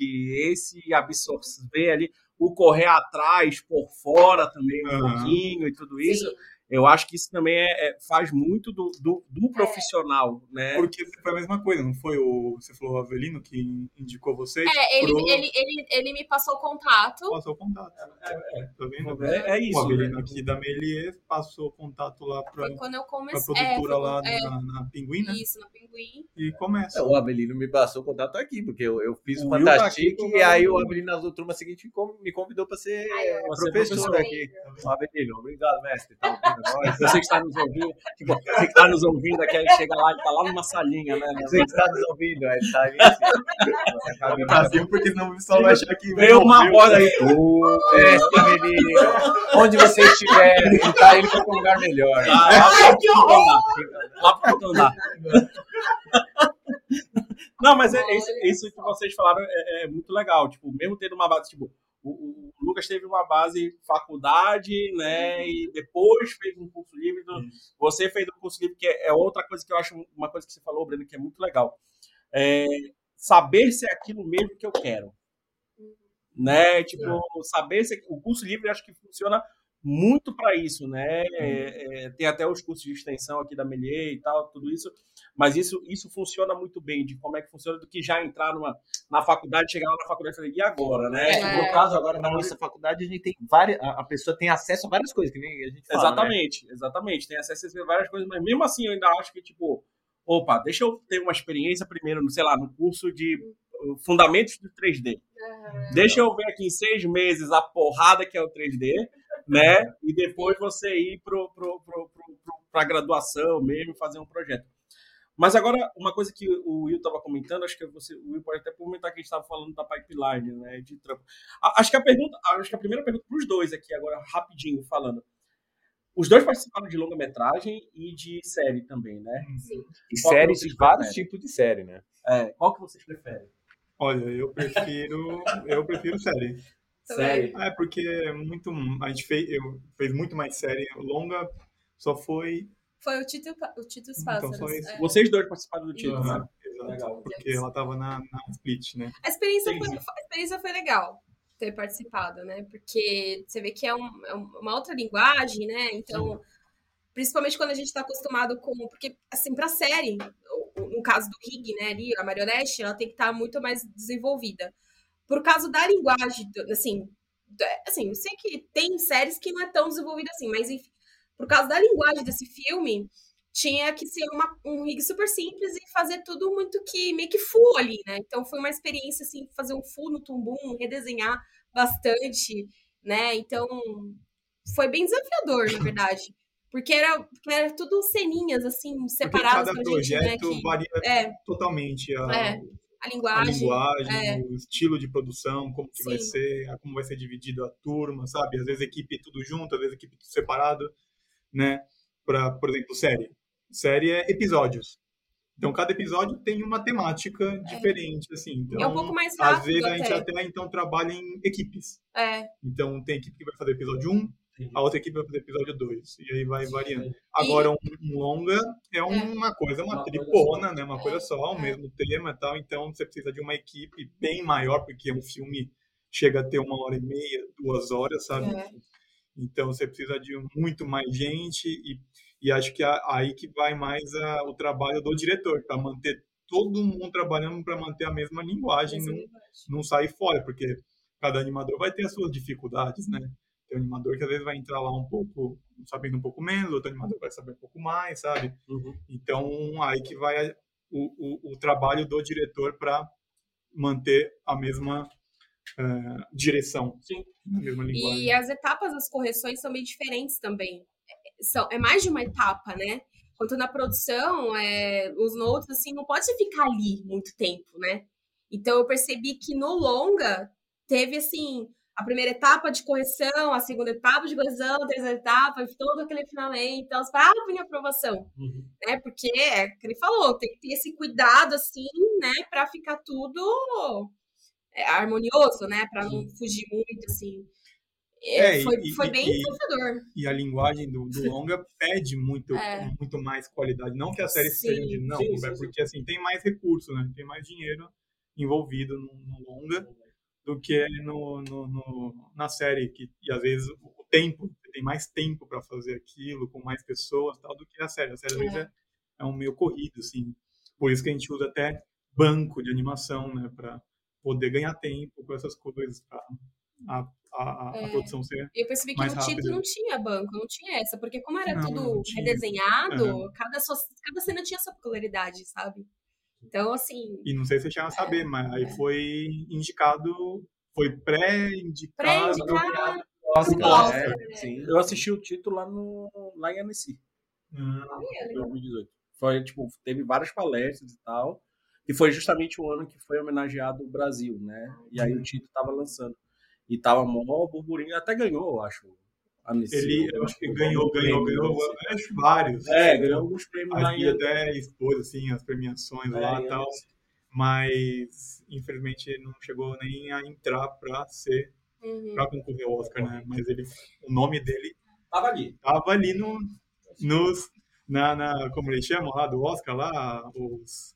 esse absorver ali, o correr atrás, por fora também um Aham. pouquinho e tudo isso, sim. Eu acho que isso também é, é- faz muito do, do, do profissional, né? Porque foi a mesma coisa, não foi o. Você falou o Avelino que indicou vocês? É, ele, pro- ele, ele, ele me passou o contato. Passou o contato. Tá vendo? É, é o isso. Avelino né? aqui da Melier passou o contato lá pra, Foi quando eu pra comecei. produtora é, lá é, na, na Pinguim, né? Isso, na Pinguim. E começa. O Avelino me passou o contato aqui, porque eu, eu fiz O o tá Fantastic aqui, e aí o Avelino na turma seguinte me con- me convidou para ser é professor professor. aqui. O Avelino, obrigado, mestre. Tá nós? Você que está nos ouvindo, você que está nos ouvindo aqui, aí chega lá, ele tá lá numa salinha, né? Você que está nos ouvindo, ele tá ali assim. Brasil, porque senão o pessoal vai achar que. Veio uma voz aí. Ô, Avelino, onde você estiver, tá ele para um lugar melhor. Ah, que horror! Lá outro andar. Não, mas é, é isso, é isso que vocês falaram é, é muito legal. Tipo, mesmo tendo uma base, tipo, o, o- Lucas teve uma base faculdade, né? E depois fez um curso livre. do- Você fez um curso livre, que é, é outra coisa que eu acho, uma coisa que você falou, Breno, que é muito legal. É saber se é aquilo mesmo que eu quero. Né? Tipo, saber se o curso livre acho que funciona muito para isso, né? É, é, tem até os cursos de extensão aqui da Melier e tal, tudo isso, mas isso, isso funciona muito bem, de como é que funciona, do que já entrar numa, na faculdade, chegar lá na faculdade e falar, e agora, né? É, no caso, agora na nossa faculdade, a gente tem várias. A pessoa tem acesso a várias coisas, que nem a gente fala. né? Exatamente, exatamente. Tem acesso a várias coisas, mas mesmo assim eu ainda acho que, tipo, opa, deixa eu ter uma experiência primeiro, no, sei lá, no curso de uh, Fundamentos do 3D. Deixa eu ver aqui em seis meses a porrada que é o 3D, né? E depois você ir pro, pro, pro, pro, pro, pra graduação mesmo, fazer um projeto. Mas agora, uma coisa que o Will estava comentando, acho que você, o Will pode até comentar que a gente estava falando da pipeline, né? De trampo. Acho que a pergunta, acho que a primeira pergunta para os dois aqui, agora, rapidinho falando. Os dois participaram de longa-metragem e de série também, né? Sim. E Qual séries, vários preferem? tipos de série, né? É, qual que vocês preferem? Olha, eu prefiro. *laughs* eu prefiro série. Série. É, porque é muito. A gente fez, eu, fez muito mais série. Longa só foi. Foi o Tito, o Tito Então, Pássaros. esse. é. Vocês dois participaram do título, Aham, né? Legal. Porque ela tava na, na split, né? A experiência, foi, a experiência foi legal ter participado, né? Porque você vê que é, um- é um- uma outra linguagem, né? Então, principalmente quando a gente tá acostumado com. Porque, assim, pra série, no caso do Rig, né, ali, a marionete, ela tem que estar muito mais desenvolvida. Por causa da linguagem, assim, da- assim, eu sei que tem séries que não é tão desenvolvida assim, mas enfim, por causa da linguagem desse filme, tinha que ser uma- um rig super simples e fazer tudo muito que meio que full ali, né? Então foi uma experiência assim, fazer um full no tumbum, redesenhar bastante, né? Então foi bem desafiador, na verdade. Porque era, porque era tudo ceninhas, assim, Porque separadas cada pra gente, né? projeto Que, varia é, totalmente a, É, a a linguagem. linguagem, é. o estilo de produção, como que vai Sim. ser, a- como vai ser dividido a turma, sabe? Às vezes equipe tudo junto, às vezes equipe tudo separado, né? Pra, por exemplo, série. Série é episódios. Então, cada episódio tem uma temática diferente, assim. Então, É um pouco mais rápido às vezes a gente até. até, então, trabalha em equipes. É, Então, tem equipe que vai fazer episódio 1, Entendi. a outra equipe vai fazer episódio 2. E aí vai variando. Agora, um, um longa é uma coisa, uma, Uma coisa tripona, né? Uma coisa só, o É. mesmo tema e tal. Então, você precisa de uma equipe bem maior, porque um filme chega a ter uma hora e meia, duas horas, sabe? É. Então, você precisa de muito mais gente e, e acho que a- aí que vai mais a- o trabalho do diretor, para manter todo mundo trabalhando para manter a mesma linguagem, não, não sair fora, porque cada animador vai ter as suas dificuldades, né? Tem um animador que às vezes vai entrar lá um pouco, sabendo um pouco menos, outro animador vai saber um pouco mais, sabe? Uhum. Então, aí que vai o, o, o trabalho do diretor para manter a mesma uh, direção, Sim. a mesma linguagem. E as etapas das correções são bem diferentes também. É, são, é mais de uma etapa, né? Quanto na produção, é, os notes, assim, não pode ficar ali muito tempo, né? Então eu percebi que no longa teve, assim, a primeira etapa de correção, a segunda etapa de correção, a terceira etapa, todo aquele finalmente, então, para vir aprovação, Uhum. né? Porque é o que ele falou, tem que ter esse cuidado, assim, né, para ficar tudo harmonioso, né, para não fugir muito, assim. É, É, foi, e- foi bem desafiador. E a linguagem do, do *laughs* longa pede muito, É. muito mais qualidade. Não que a série Sim. seja de não, Sim, é porque assim, tem mais recurso, né? Tem mais dinheiro envolvido no, no longa do que no, no, no- na série. Que, e às vezes o tempo, tem mais tempo para fazer aquilo, com mais pessoas tal, do que a série. A série às vezes é, é um meio corrido, assim. Por isso que a gente usa até banco de animação, né? Para poder ganhar tempo com essas coisas, pra a, a, a, a É. produção ser eu percebi que mais no título rápido. não tinha banco, não tinha essa, porque como era Não, tudo não tinha. redesenhado, cada, sua- cada cena tinha sua peculiaridade, sabe? Então, assim, E não sei se você chega a saber, mas aí foi indicado, foi pré-indicado. pré-indicado. Oscar, Oscar, né? né? Sim. Eu assisti o título lá, no, lá em Annecy, Hum, em 2018. Foi, tipo, teve várias palestras e tal. E foi justamente o ano que foi homenageado o Brasil, né? E aí o título tava lançando. E tava mó burburinho, até ganhou, eu acho. Ele, eu acho que ganhou, ganhou, ganhou, eu acho vários. É, ganhou alguns prêmios lá Aí até expôs, assim, as premiações É, lá e tal. Annecy. Mas, infelizmente, não chegou nem a entrar pra ser, Uhum. pra concorrer ao Oscar, né? Mas ele, o nome dele Tava ali. tava ali no, nos, na, na, como eles chamam lá, do Oscar lá, os-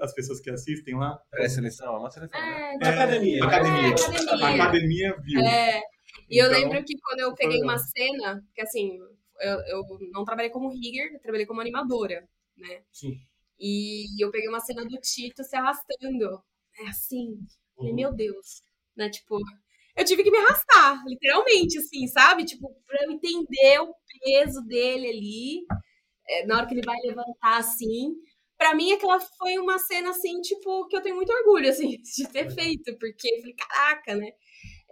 as pessoas que assistem lá. Pré-seleção, é uma seleção, né? É, Academia. Academia. É, academia. A academia viu. É, e eu Então, lembro que quando eu peguei uma cena, que assim, eu, eu não trabalhei como rigger, eu trabalhei como animadora, né? Sim. E eu peguei uma cena do Tito se arrastando. É assim, falei, meu Deus, né? Tipo, eu tive que me arrastar, literalmente, assim, sabe? Tipo, pra eu entender o peso dele ali, é, na hora que ele vai levantar, assim. Pra mim, aquela foi uma cena, assim, tipo, que eu tenho muito orgulho, assim, *laughs* de ter feito, porque eu falei, caraca, né?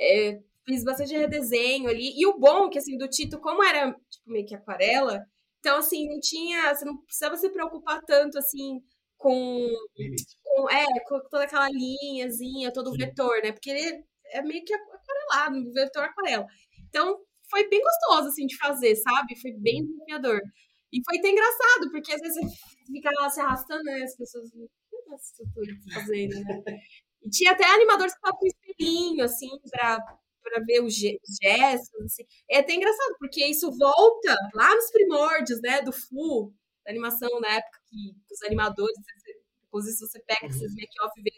É, fiz bastante redesenho ali. E o bom, que assim, do Tito, como era, tipo, meio que aquarela, então, assim, não tinha, você não precisava se preocupar tanto, assim, com, com, é, com toda aquela linhazinha, todo o vetor, né? Porque ele é meio que aquarelado, vetor aquarela. Então, foi bem gostoso, assim, de fazer, sabe? Foi bem desafiador. E foi até engraçado, porque às vezes você fica lá se arrastando, né? As pessoas, o que essa tô fazendo, né? E tinha até animadores que estavam com espelhinho, assim, pra, pra ver os ge- os gestos, assim. É até engraçado, porque isso volta lá nos primórdios, né, do FU, da animação na época que os animadores, inclusive se você pega esses make-off e vê,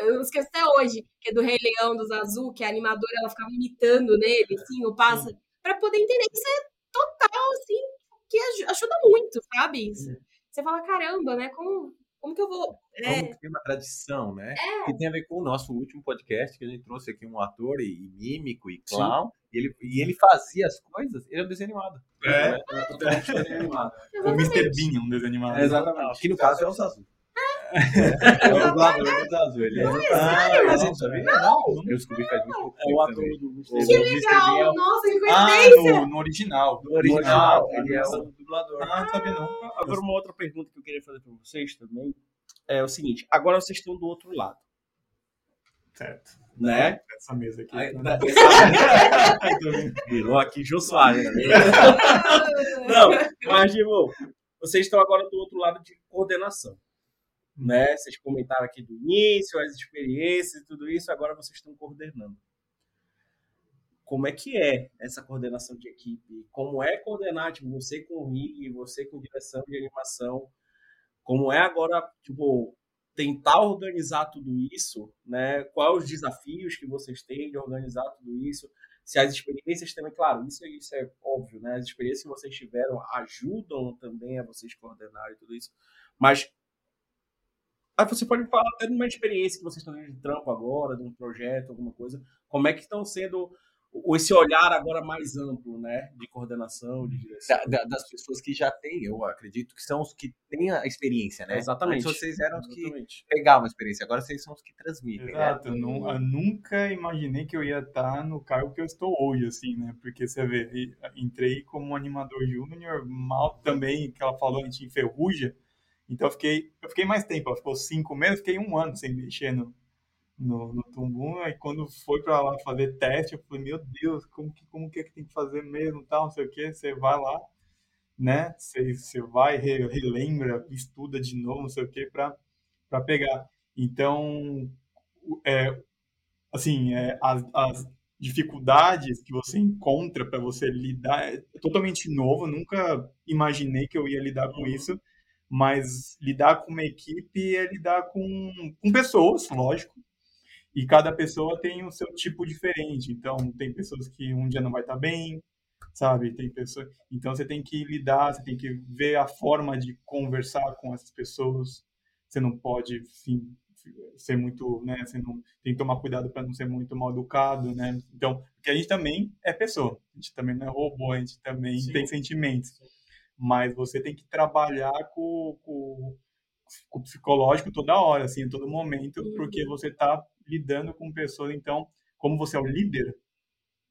eu esqueço até hoje, que é do Rei Leão, dos Azul, que a animadora, ela ficava imitando nele, assim, o pássaro, pra poder entender isso é total, assim, que aju- ajuda muito, sabe? Você fala, caramba, né, como, como que eu vou... É, Como que tem uma tradição, né? Que tem a ver com o nosso último podcast, que a gente trouxe aqui um ator e, e mímico e clown, e ele, e ele fazia as coisas, ele é um desenho animado. É, Totalmente desenho animado. o Mr. Bean, um desenho animado. Exatamente. Que no caso é o. É é. Ah, É o tempo ator também. do O Mr. Mr. Bean legal, é o- nossa, que Ah, coincidência! no, no original. No original, ele é Ah, o dublador. Ah, não sabia não. Agora, uma outra pergunta que eu queria fazer para vocês também é o seguinte: agora vocês estão do outro lado, Certo. né? Essa mesa aqui. Aí, tá? *laughs* Virou aqui Jô Soares. né? *laughs* Não, mas, tipo, vocês estão agora do outro lado de coordenação. Né? Vocês comentaram aqui do início, as experiências e tudo isso, agora vocês estão coordenando. Como é que é essa coordenação de equipe? Como é coordenar, tipo, você com rig, você com direção de animação? Como é agora, tipo, tentar organizar tudo isso, né? Quais os desafios que vocês têm de organizar tudo isso? Se as experiências também, claro, isso, isso é óbvio, né? As experiências que vocês tiveram ajudam também a vocês coordenarem tudo isso. Mas aí você pode falar até de uma experiência que vocês estão tendo de trampo agora, de um projeto, alguma coisa. Como é que estão sendo esse olhar agora mais amplo, né? De coordenação, de direção. Da, da, das pessoas que já têm, eu acredito que são os que têm a experiência, né? Exatamente. Antes vocês eram os Exatamente. que pegavam a experiência, agora vocês são os que transmitem, né? Exato, eu, nu- eu nunca imaginei que eu ia estar no cargo que eu estou hoje, assim, né? Porque você vê, entrei como animador júnior, mal também, que ela falou, a gente enferruja, então eu fiquei, eu fiquei mais tempo, ficou cinco meses, fiquei um ano sem mexer no, no, no Tumbum, aí quando foi para lá fazer teste, eu falei, meu Deus, como que, como que é que tem que fazer mesmo, tal, não sei o que, você vai lá, né? Você, você vai, re- relembra, estuda de novo, não sei o que, para pegar. Então, é, assim, é, as, as dificuldades que você encontra para você lidar é totalmente novo. Nunca imaginei que eu ia lidar com isso, mas lidar com uma equipe é lidar com, com pessoas, lógico. E cada pessoa tem o seu tipo diferente. Então, tem pessoas que um dia não vai estar bem, sabe? Tem pessoas. Então, você tem que lidar, você tem que ver a forma de conversar com essas pessoas. Você não pode, sim, ser muito, né? Você não tem que tomar cuidado para não ser muito mal educado, né? Então, porque a gente também é pessoa. A gente também não é robô, a gente também Sim. tem sentimentos. Mas você tem que trabalhar com, com, com o psicológico toda hora, assim, em todo momento, Uhum. porque você está lidando com pessoas. Então, como você é o líder,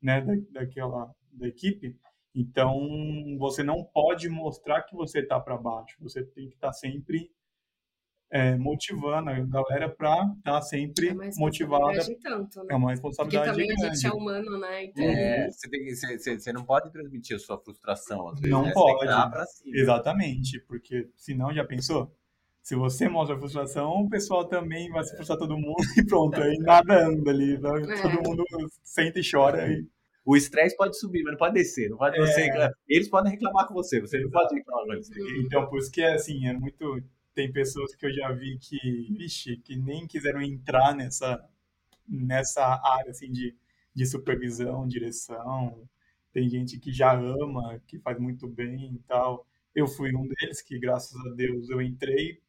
né, da, daquela da equipe, então você não pode mostrar que você está para baixo. Você tem que estar sempre é, motivando a galera para estar sempre É motivada. tanto, né? É uma Porque responsabilidade também a grande. gente é humano, né? Então, É, você, tem, você, você- você não pode transmitir a sua frustração, às vezes, Não né? Você tem que pode. dar pra cima. Exatamente, porque senão já pensou? Se você mostra frustração, o pessoal também vai se frustrar todo mundo *laughs* e pronto, aí nada anda ali, vai- É. todo mundo senta e chora. E... O estresse pode subir, mas não pode descer. Não pode É. você, eles podem reclamar com você, você não pode reclamar com eles. Então, por isso que é assim, é muito. Tem pessoas que eu já vi que, vixe, que nem quiseram entrar nessa, nessa área assim, de, de supervisão, direção. Tem gente que já ama, que faz muito bem e tal. Eu fui um deles que, graças a Deus, eu entrei,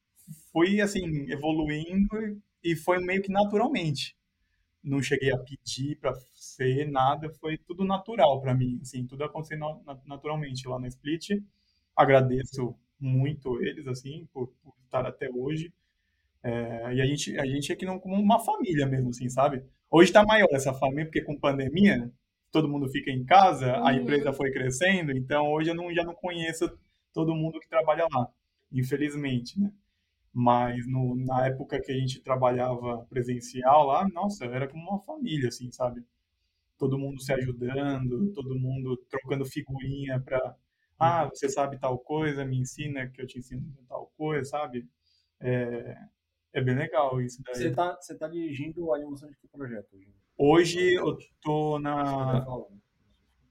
fui assim, evoluindo e foi meio que naturalmente. Não cheguei a pedir para ser nada, foi tudo natural para mim, assim, tudo aconteceu na- na- naturalmente lá na Split. Agradeço muito eles, assim, por, por estar até hoje. É, e a gente, a gente é que não como uma família mesmo, assim, sabe? Hoje está maior essa família, porque com pandemia, todo mundo fica em casa, a Uhum. empresa foi crescendo, então hoje eu não, já não conheço todo mundo que trabalha lá, infelizmente, né? Mas no, na época que a gente trabalhava presencial lá, nossa, era como uma família, assim, sabe? Todo mundo se ajudando, todo mundo trocando figurinha para ah, você sabe tal coisa, me ensina que eu te ensino tal coisa, sabe? É, é bem legal isso daí. Você tá, você tá dirigindo a animação de que projeto hoje? Hoje eu tô na.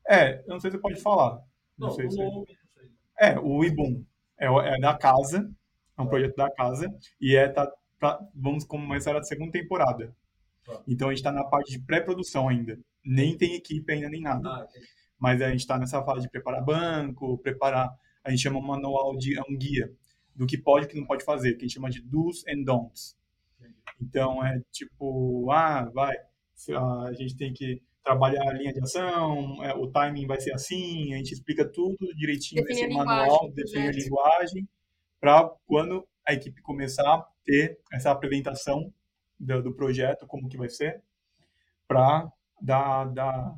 É, eu não sei se você pode falar. Não, sei se. É, o IBUM. É, é da casa, é um projeto da casa, e é tá, tá- vamos começar a segunda temporada. Tá. Então a gente está na parte de pré-produção ainda. Nem tem equipe ainda, nem nada. Ah, mas a gente está nessa fase de preparar banco, preparar, a gente chama um manual de é um guia do que pode e que não pode fazer, que a gente chama de do's and don'ts. Então é tipo, ah, vai, a gente tem que trabalhar a linha de ação, é, o timing vai ser assim, a gente explica tudo direitinho Define nesse manual, define a projeto. linguagem, para quando a equipe começar a ter essa apresentação do, do projeto, como que vai ser, para dar, dar,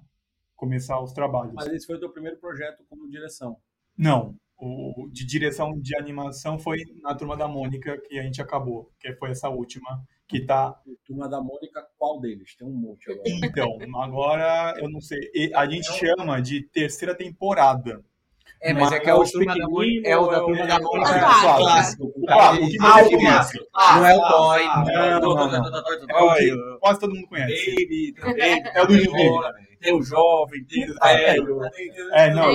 começar os trabalhos. Mas esse foi o teu primeiro projeto como direção. Não, o de direção de animação foi na Turma da Mônica que a gente acabou, que foi essa última, que tá... Turma da Mônica, qual deles? Tem um monte agora. Então, agora eu não sei, a gente chama de terceira temporada. É, mas é que é o turma da Mônica. É o da turma da É, Mônica. é. O clássico, Ah. Não é o Toy. Não, não. É quase todo mundo conhece. Baby, também. É o do Baby. Tem o jovem, tem o velho. tem- É, não,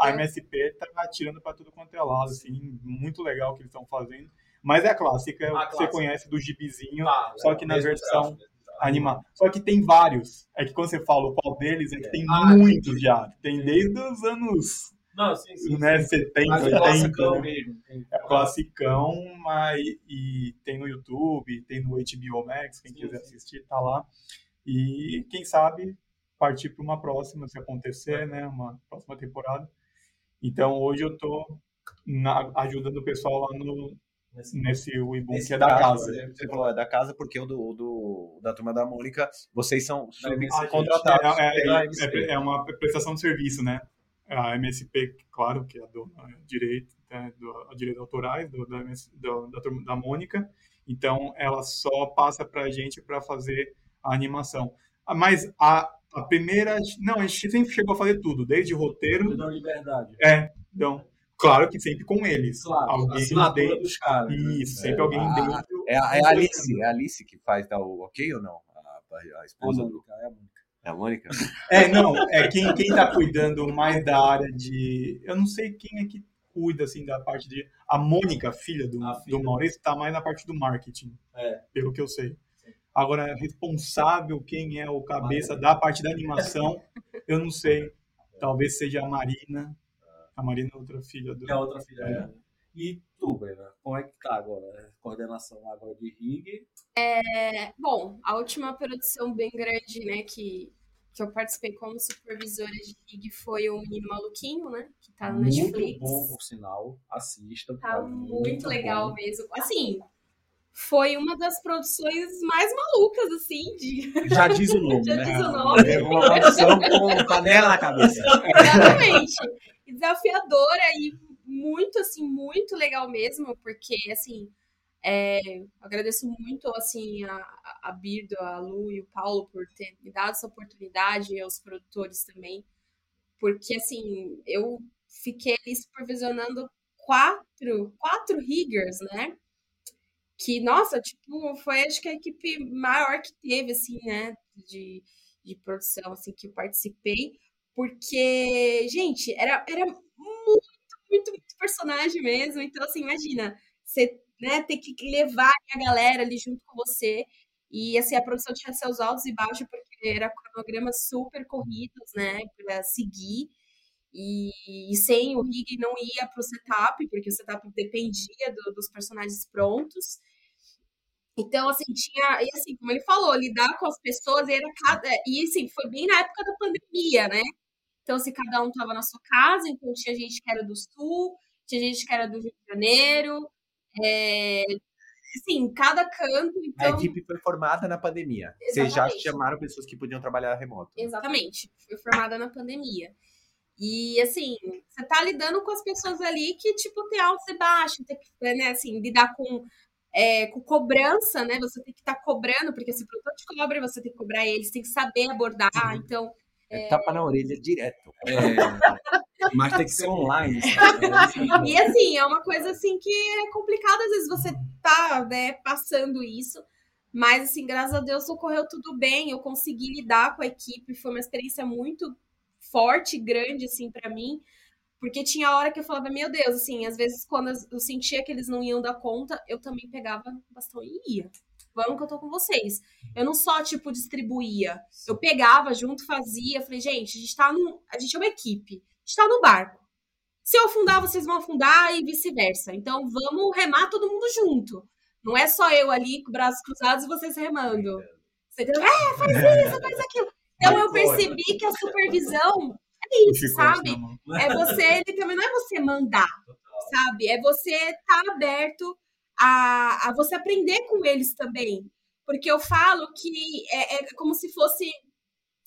a MSP tá atirando para tudo quanto é lado, assim, muito legal o que eles estão fazendo. Mas é a clássica, é o A que você conhece do gibizinho Ah, só que na versão animado. Só que tem vários. É que quando você fala o qual deles, é que tem Ah, muitos já. Tem desde os anos Não, sim, sim. né, sim. 70, Mas o 80. classicão né? mesmo. tem- É classicão, mas e tem no YouTube, tem no HBO Max, quem Sim, quiser sim. assistir, tá lá. E quem sabe partir para uma próxima, se acontecer, né? Uma próxima temporada. Então, hoje eu estou ajudando o pessoal lá no, nesse, nesse que é da casa. Né? Você falou, é da casa porque o do, do da turma da Mônica, vocês são contratados. É, é, é, é, uma prestação de serviço, né? A MSP, claro, que é a do direito, né, do, a direito autorais do, da, do, da da Mônica. Então, ela só passa para a gente para fazer a animação. Ah, mas a, a primeira. Não, a gente sempre chegou a fazer tudo, desde roteiro. Tudo na liberdade. É, então. Claro que sempre com eles. Claro, alguém dentro, dos caras. Né? Isso, sempre é, alguém a, dentro. É a, é a Alice, é a Alice que faz dar o ok ou não? A, a esposa a Mônica, do. É a Mônica. É a Mônica? *laughs* É, não, é quem, quem tá cuidando mais da área de. Eu não sei quem é que cuida assim da parte de. A Mônica, filha do, filha. do Maurício, tá mais na parte do marketing. É. Pelo que eu sei. Agora, responsável, quem é o cabeça da parte da animação, eu não sei. Talvez seja a Marina. A Marina é outra filha do. É outra filha. É. E tu, Brena, como é que tá agora? Coordenação agora de RIG? É, bom, a última produção bem grande, né, que, que eu participei como supervisora de RIG foi o Menino Maluquinho, né, que tá no muito Netflix. Muito bom, por sinal. Assista. Tá, tá muito, muito legal bom. mesmo. Assim, foi uma das produções mais malucas, assim, de... *laughs* Já diz o nome, Já né? diz o nome. É uma produção com panela na cabeça. Exatamente. Desafiadora e muito, assim, muito legal mesmo, porque, assim, é, agradeço muito, assim, a, a Birdo, a Lu e o Paulo por ter me dado essa oportunidade, e aos produtores também, porque, assim, eu fiquei ali supervisionando quatro, quatro riggers, né? que, nossa, tipo, foi acho que a equipe maior que teve, assim, né, de, de produção, assim, que eu participei, porque, gente, era, era muito, muito, muito personagem mesmo, então, assim, imagina, você, né, ter que levar a galera ali junto com você, e, assim, a produção tinha seus altos e baixos, porque era cronogramas super corridos, né, para seguir, e, e, sem o rig não ia para o setup, porque o setup dependia do, dos personagens prontos. Então, assim, tinha. E assim, como ele falou, lidar com as pessoas era cada. E assim, foi bem na época da pandemia, né? Então, assim, cada um estava na sua casa, então tinha gente que era do sul, tinha gente que era do Rio de Janeiro. É, assim, cada canto. Então... A equipe foi formada na pandemia. Exatamente. Vocês já chamaram pessoas que podiam trabalhar remoto. Exatamente. Foi formada na pandemia. E assim, você tá lidando com as pessoas ali que, tipo, tem altos e baixos, tem que, né, assim, lidar com é, com cobrança, né? Você tem que estar tá cobrando, porque se o produtor te cobra, você tem que cobrar eles, tem que saber abordar. Então. É, é... Tapa na orelha direto. É, mas tem que ser online. *laughs* e assim, é uma coisa assim que é complicado, às vezes você tá né, passando isso. Mas, assim, graças a Deus ocorreu tudo bem. Eu consegui lidar com a equipe. Foi uma experiência muito forte, grande, assim, para mim. Porque tinha hora que eu falava, meu Deus, assim, às vezes quando eu sentia que eles não iam dar conta, eu também pegava bastão e ia. Vamos que eu tô com vocês. Eu não só, tipo, distribuía. Eu pegava junto, fazia. Falei, gente, a gente tá no. A gente é uma equipe. A gente tá no barco. Se eu afundar, vocês vão afundar e vice-versa. Então vamos remar todo mundo junto. Não é só eu ali com braços cruzados e vocês remando. Você, é, faz isso, faz aquilo. *laughs* Então eu percebi que a supervisão é isso, sabe? É você, ele também não é você mandar, sabe? É você estar tá aberto a, a você aprender com eles também. Porque eu falo que é, é como se fosse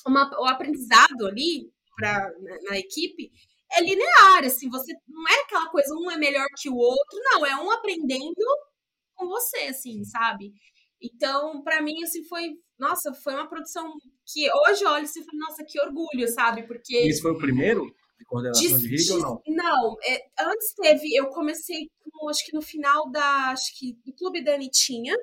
uma, o aprendizado ali pra, na, na, equipe é linear, assim, você não é aquela coisa, um é melhor que o outro, não, é um aprendendo com você, assim, sabe? Então, para mim, assim, foi, nossa, foi uma produção que hoje olho e falo, nossa, que orgulho, sabe? Porque. Isso foi o primeiro? De coordenação de, de rig ou não? Não, é, antes teve, eu comecei com, acho que no final da, acho que do Clube da Anitinha.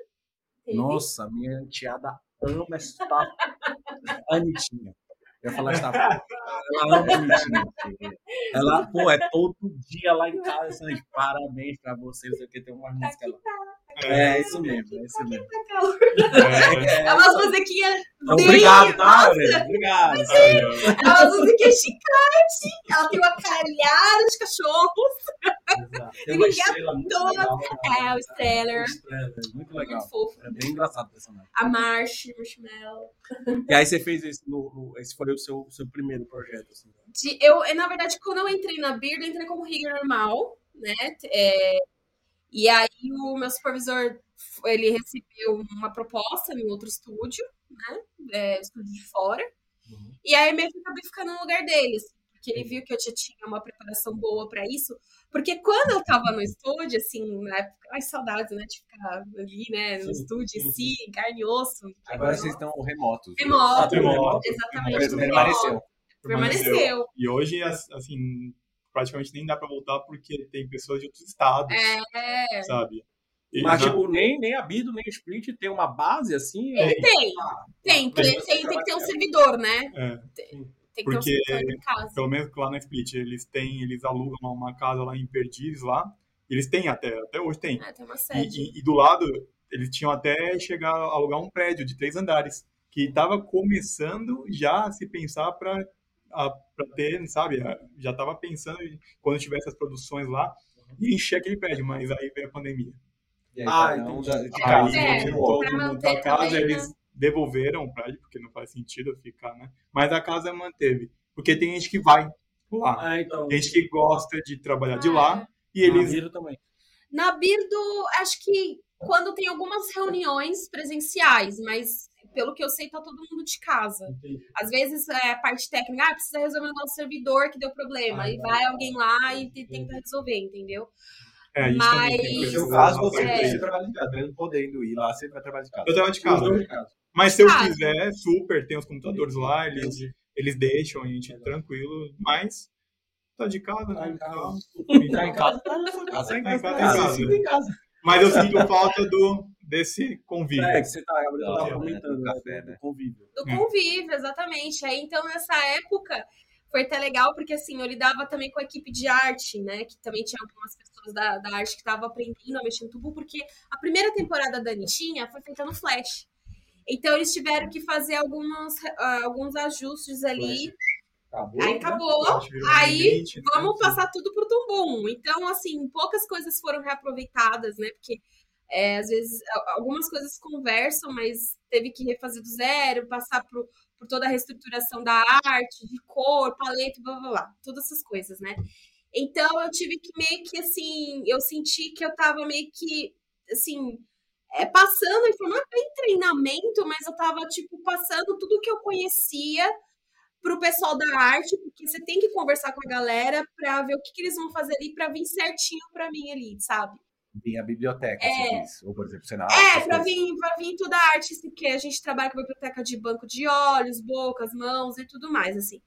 Teve. Nossa, minha enteada ama essa *laughs* Anitinha. Eu ia falar essa Ela ama a Anitinha. Ela, pô, é todo dia lá em casa, assim, parabéns pra vocês, que tem uma música lá. É, é isso mesmo, é isso mesmo. É, é umas musiquinhas. Obrigado, tá, Obrigado. É uma musiquinha chiclete. Ela tem uma caralhada de cachorros. Tem uma estrela muito legal. É, o Stellar. Muito legal. Muito fofo. É bem engraçado o personagem. A Marsh, Marshmallow. E aí você fez esse, no, no, esse foi o seu, seu primeiro projeto, assim. De, eu, na verdade, quando eu entrei na Beard, eu entrei como rigger normal, né? É, e aí o meu supervisor, ele recebeu uma proposta em outro estúdio, né? É, estúdio de fora. Uhum. E aí meio que acabei ficando no lugar deles. Porque ele viu que eu já tinha uma preparação boa para isso. Porque quando eu tava no estúdio, assim, na época, ai, saudades, né, de ficar ali, né, no sim, estúdio em si, carne e osso. Agora vocês estão remotos. Remoto, remoto exatamente. Permaneceu. Permaneceu. E hoje, assim, praticamente nem dá para voltar porque tem pessoas de outros estados, é. sabe? E Mas, não... tipo, nem, nem a Bido, nem o Split tem uma base assim? É... tem. Ah, tem, tem, tem, tem, que ter um servidor, né? É. Tem, tem que Porque, ter um servidor em casa. Pelo menos lá na Split, eles têm, eles alugam uma casa lá em Perdizes lá. Eles têm até, até hoje tem. É, tem uma sede. E, e, e, do lado, eles tinham até chegar a alugar um prédio de três andares. Que estava começando já a se pensar para para ter, sabe? Já estava pensando quando tivesse as produções lá e encher aquele prédio, mas aí veio a pandemia. Aí, ah, então já de casa, é, todo mundo da casa, também, eles né? devolveram o prédio, porque não faz sentido ficar, né? Mas a casa manteve, porque tem gente que vai lá, ah, então. tem gente que gosta de trabalhar ah, de lá, é. e eles... Na também. Na Birdo, acho que quando tem algumas reuniões presenciais, mas pelo que eu sei, tá todo mundo de casa. Entendi. Às vezes é a parte técnica, ah, precisa resolver o nosso servidor que deu problema. Ah, e vai alguém lá e tenta resolver, entendeu? É, isso Mas. No seu caso, você, é... você trabalha de casa, mesmo podendo ir lá, você vai trabalhar de casa. Eu trabalho de casa. De casa. Mas se eu quiser, super, tem os computadores lá, eles, eles deixam a gente tranquilo, mas tá de casa, tá né? Em casa. Tá em casa, na sua casa. Tá em casa, tá em casa. Mas eu sinto falta do, desse convívio. É, que você tá, tá comentando, né? café, né? Do convívio. Do convívio, exatamente. Aí, então, nessa época, foi até legal, porque assim, eu lidava também com a equipe de arte, né? Que também tinha algumas pessoas da, da arte que estavam aprendendo a mexer no tubo, porque a primeira temporada da Anitinha foi feita no Flash. Então eles tiveram que fazer alguns, uh, alguns ajustes ali. Acabou, aí acabou. Né? Aí vamos passar tudo pro Tumbum. Então, assim, poucas coisas foram reaproveitadas, né? Porque é, às vezes algumas coisas conversam, mas teve que refazer do zero, passar por, por toda a reestruturação da arte, de cor, paleta, blá blá blá, todas essas coisas, né? Então eu tive que meio que assim, eu senti que eu tava meio que assim, é, passando, não é bem treinamento, mas eu tava tipo passando tudo que eu conhecia pro pessoal da arte, porque você tem que conversar com a galera para ver o que, que eles vão fazer ali para vir certinho para mim ali, sabe? Vir a biblioteca, é. Diz, ou por exemplo, você É, para vir, pra vir toda a arte, assim, porque a gente trabalha com a biblioteca de banco de olhos, bocas, mãos e tudo mais, assim.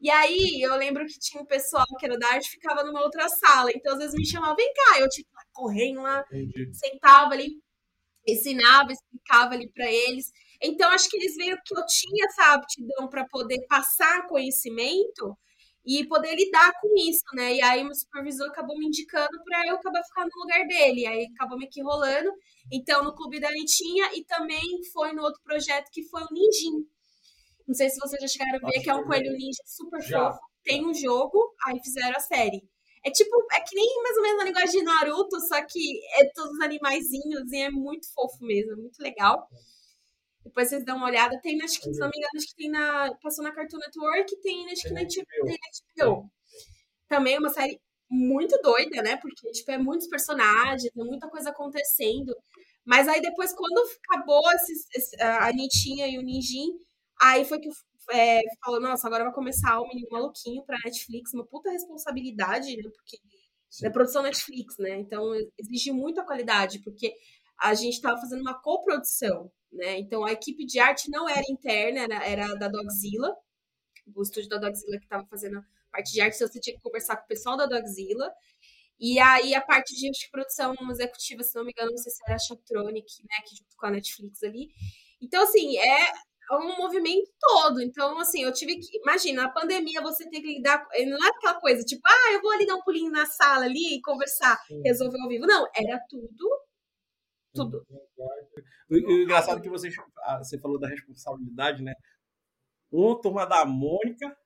E aí, eu lembro que tinha um pessoal que era da arte ficava numa outra sala, então às vezes me chamava, vem cá, eu tipo, correndo lá, Entendi. sentava ali, ensinava, explicava ali para eles. Então, acho que eles veio que eu tinha essa aptidão para poder passar conhecimento e poder lidar com isso, né? E aí meu supervisor acabou me indicando para eu acabar ficando no lugar dele. E aí acabou me que rolando. Então, no Clube da Anitinha e também foi no outro projeto que foi o Ninjin. Não sei se vocês já chegaram a ver, que é um coelho ninja super já. fofo. Tem um jogo, aí fizeram a série. É tipo, é que nem mais ou menos a linguagem de Naruto, só que é todos os animaizinhos e é muito fofo mesmo, é muito legal. Depois vocês dão uma olhada. Tem, acho que, se não me engano, acho que tem na. Passou na Cartoon Network tem, acho que na HBO. Também é uma série muito doida, né? Porque, tipo, é muitos personagens, tem muita coisa acontecendo. Mas aí depois, quando acabou esses, a Anitinha e o Ninjin, aí foi que é, falou, nossa, agora vai começar o Menino Maluquinho pra Netflix, uma puta responsabilidade, né? Porque é produção Netflix, né? Então exige muita qualidade, porque a gente estava fazendo uma coprodução. Né? Então a equipe de arte não era interna, era, era da Dogzilla, o estúdio da Dogzilla que estava fazendo a parte de arte, então você tinha que conversar com o pessoal da Dogzilla. E aí a parte de, produção executiva, se não me engano, não sei se era a Chatronic, né, que junto com a Netflix ali. Então, assim, é um movimento todo. Então, assim, eu tive que. Imagina, a pandemia você tem que lidar. Não é aquela coisa, tipo, ah, eu vou ali dar um pulinho na sala ali e conversar, resolver ao vivo. Não, era tudo tudo. O, o engraçado é que você, ah, você falou da responsabilidade, né? Um turma da Mônica,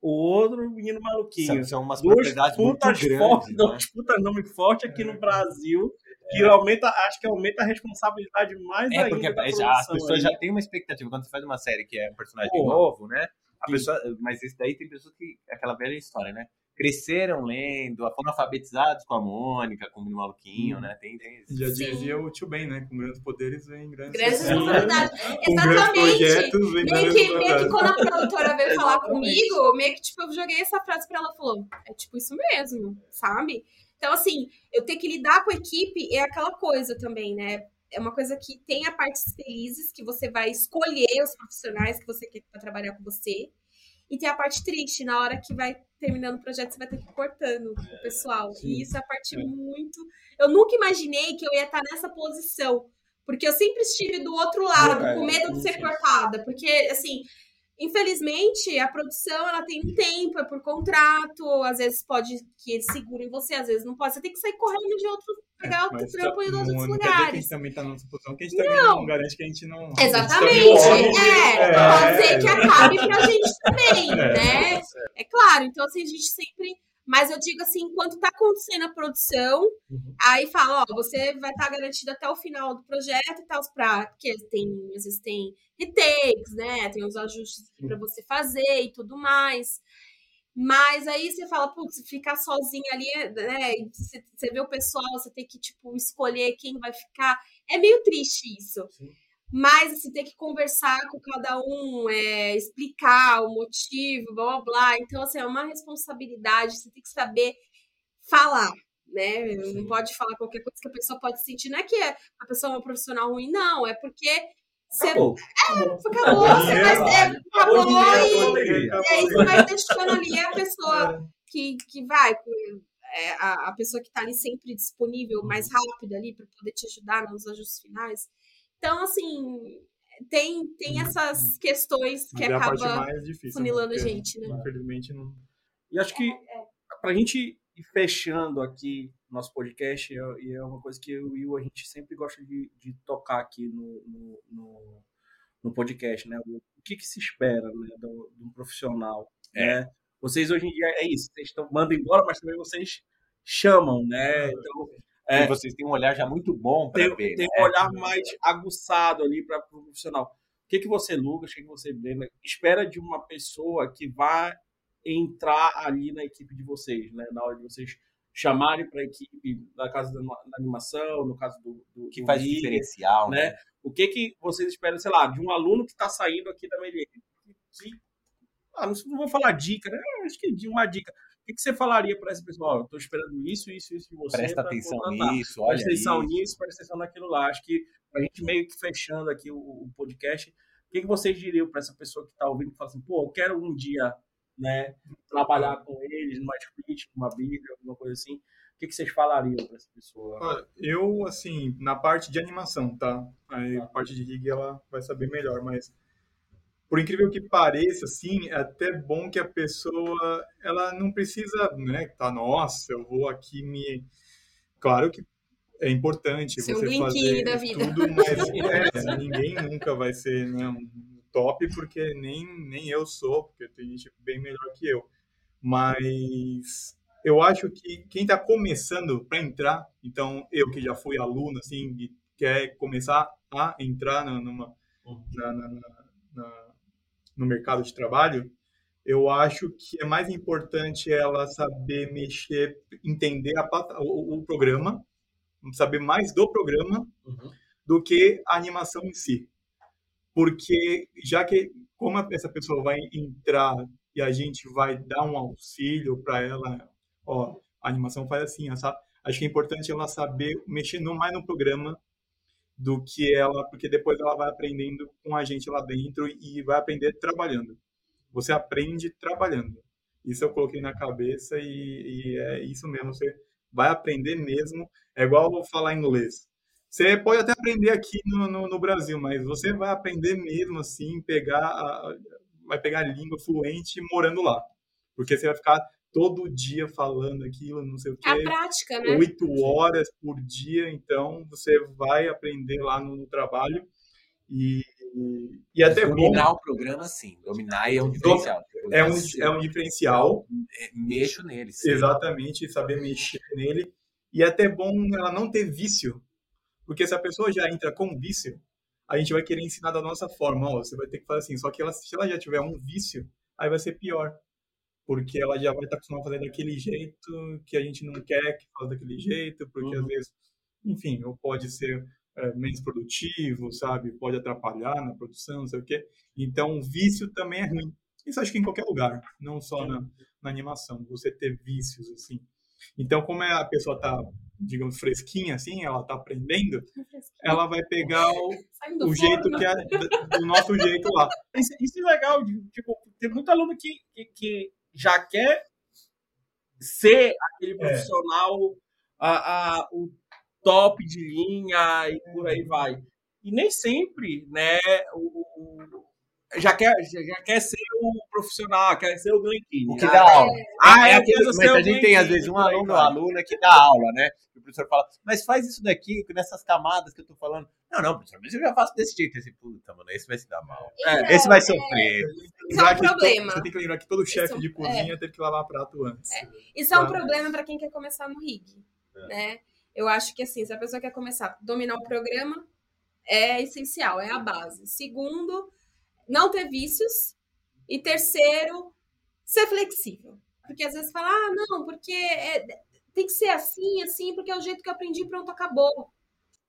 o outro menino maluquinho. São, são umas duas propriedades muito putas grandes. *laughs* fortes, né? duas putas nome forte aqui no Brasil, que aumenta, acho que aumenta a responsabilidade mais É, ainda. porque da as pessoas aí. já têm uma expectativa. Quando você faz uma série que é um personagem Pô. novo, né? A Sim. pessoa, mas isso daí tem pessoas que. Aquela velha história, né? Cresceram lendo, foram alfabetizados com a Mônica, com o maluquinho, né? Tem, tem. Já dizia o tio Ben, né? Com grandes poderes vem grandes responsabilidades. Exatamente. projetos vem Meio que, meio que quando a produtora veio *laughs* falar comigo, meio que tipo, eu joguei essa frase pra ela e falou: é tipo isso mesmo, sabe? Então, assim, eu ter que lidar com a equipe é aquela coisa também, né? É uma coisa que tem a partes felizes, que você vai escolher os profissionais que você quer trabalhar com você. E tem a parte triste, na hora que vai terminando o projeto, você vai ter que ir cortando o pessoal. sim. E isso é a parte muito. Eu nunca imaginei que eu ia estar nessa posição. Porque eu sempre estive do outro lado, É, com medo de ser cortada. Porque, assim, infelizmente, a produção ela tem um tempo, é por contrato. Às vezes pode que eles segurem você, às vezes não pode. Você tem que sair correndo de outro, pegar outro Mas trampo em não- outros não quer dizer que a lugares. gente também tá nessa posição, que a gente também não, garante que a gente não. Exatamente. gente também É, pode- ser é, que acabe pra gente também, É. né? É claro, então assim, a gente sempre. Mas eu digo assim, enquanto tá acontecendo a produção, Uhum. aí fala, ó, você vai estar garantido até o final do projeto e tal, pra, porque tem, às vezes tem retakes, né? Tem os ajustes pra você fazer e tudo mais. Mas aí você fala, putz, ficar sozinha ali, né? Você, você vê o pessoal, você tem que, tipo, escolher quem vai ficar. É meio triste isso. Sim. Mas, assim, ter que conversar com cada um, é, explicar o motivo, blá, blá, blá. Então, assim, é uma responsabilidade, você tem que saber falar, né? Não pode falar qualquer coisa que a pessoa pode sentir. Não é que a pessoa é uma profissional ruim, não. É porque você Acabou. acabou, você vai, é, acabou Acabou e, loteria. e aí você vai deixando ali a pessoa que, que vai, é, a, a pessoa que está ali sempre disponível, mais rápido ali, para poder te ajudar nos ajustes finais. Então, assim, tem, tem essas questões que Mas é acaba mais difícil. funilando a porque, gente, né? Infelizmente, não. E acho que para a gente ir fechando aqui nosso podcast, e é- é uma coisa que eu e o Will, a gente sempre gosta de, de tocar aqui no, no, no, no podcast, né? O, que, que se espera né, do, de um profissional, né? Vocês hoje em dia é isso, vocês estão mandando embora, mas também vocês chamam, né? Então, é, E vocês têm um olhar já muito bom para ver. tem né? um olhar mais aguçado ali para o profissional. O que, que você, Lucas, o que, que você, Brenda, espera de uma pessoa que vai entrar ali na equipe de vocês, né? Na hora de vocês chamarem para a equipe, na caso da, da animação, no caso do, do que do faz vídeo, diferencial, né? né? O que, que vocês esperam, sei lá, de um aluno que está saindo aqui da Melier? Que, ah, não, vou falar dica, né? Acho que de uma dica. O que, que você falaria para essa pessoa? Ó, eu estou esperando isso, isso, isso de você. Presta atenção contratar nisso, olha presta atenção isso. nisso, presta atenção naquilo lá. Acho que a gente meio que fechando aqui o, o podcast, o que, que vocês diriam para essa pessoa que está ouvindo e fala assim, pô, eu quero um dia né, trabalhar com eles numa split, numa bíblia, alguma coisa assim. O que, que vocês falariam para essa pessoa? Olha, eu, assim, na parte de animação, tá? Aí a parte de rig ela vai saber melhor, mas por incrível que pareça, assim, é até bom que a pessoa, ela não precisa, né, tá, nossa, eu vou aqui me... Claro que é importante Ser um você fazer da vida. tudo, mas é, ninguém nunca vai ser né, um top, porque nem, nem eu sou, porque tem gente bem melhor que eu. Mas eu acho que quem está começando para entrar, então eu que já fui aluno, assim, e quer começar a entrar na, numa, na, na, na- na- no mercado de trabalho, eu acho que é mais importante ela saber mexer, entender a o, o programa, saber mais do programa Uhum. do que a animação em si. Porque já que como essa pessoa vai entrar e a gente vai dar um auxílio para ela, ó, a animação faz assim, sabe? Acho que é importante ela saber mexer no, mais no programa do que ela, porque depois ela vai aprendendo com a gente lá dentro e vai aprender trabalhando. Você aprende trabalhando. Isso eu coloquei na cabeça e, e é isso mesmo. Você vai aprender mesmo. É igual falar inglês. Você pode até aprender aqui no, no, no Brasil, mas você vai aprender mesmo assim, pegar a, vai pegar a língua fluente morando lá. Porque você vai ficar todo dia falando aquilo, não sei o É a quê prática, né? oito horas por dia, então você vai aprender lá no, no trabalho e, e até bom. Dominar o programa, sim. Dominar é um diferencial. é um, é um diferencial. É, mexo nele. sim. Exatamente, saber mexer nele. E é até bom ela não ter vício. Porque se a pessoa já entra com vício, a gente vai querer ensinar da nossa forma. Ó, você vai ter que fazer assim. Só que ela, se ela já tiver um vício, aí vai ser pior. Porque ela já vai estar acostumada a fazer daquele jeito que a gente não quer que faça daquele jeito, porque às Uhum. vezes, enfim, ou pode ser é, menos produtivo, sabe? Pode atrapalhar na produção, não sei o quê. Então, vício também é ruim. Isso acho que em qualquer lugar, não só na, na animação, você ter vícios, assim. Então, como é a pessoa tá, digamos, fresquinha, assim, ela tá aprendendo, ela vai pegar o, *laughs* o jeito que é do- nosso jeito lá. Isso, isso é legal, tipo, tem muito aluno que, que, que já quer ser aquele profissional, a, a, o top de linha e por aí vai. E nem sempre, né, o, o- já, quer, já, quer ser o profissional, quer ser o Glenn Keane. O que Ah, dá aula. Ah, é eu aquele, quero mas a gente tem, às vezes, um aluno, vai. aluna que dá aula, né? E o professor fala, mas faz isso daqui, nessas camadas que eu tô falando. Não, não, mas eu já faço desse jeito. Esse, puta, mano, esse vai se dar mal. Então, Esse vai é, sofrer. Isso é um problema. você tem que lembrar que todo chefe de cozinha teve que lavar prato antes. Isso é um Tá. problema para quem quer começar no rig, né? Eu acho que assim, se a pessoa quer começar a dominar o programa, é essencial, é a base. Segundo, não ter vícios. E terceiro, ser flexível. Porque às vezes fala, ah, não, porque é- tem que ser assim, assim, porque é o jeito que eu aprendi, pronto, acabou.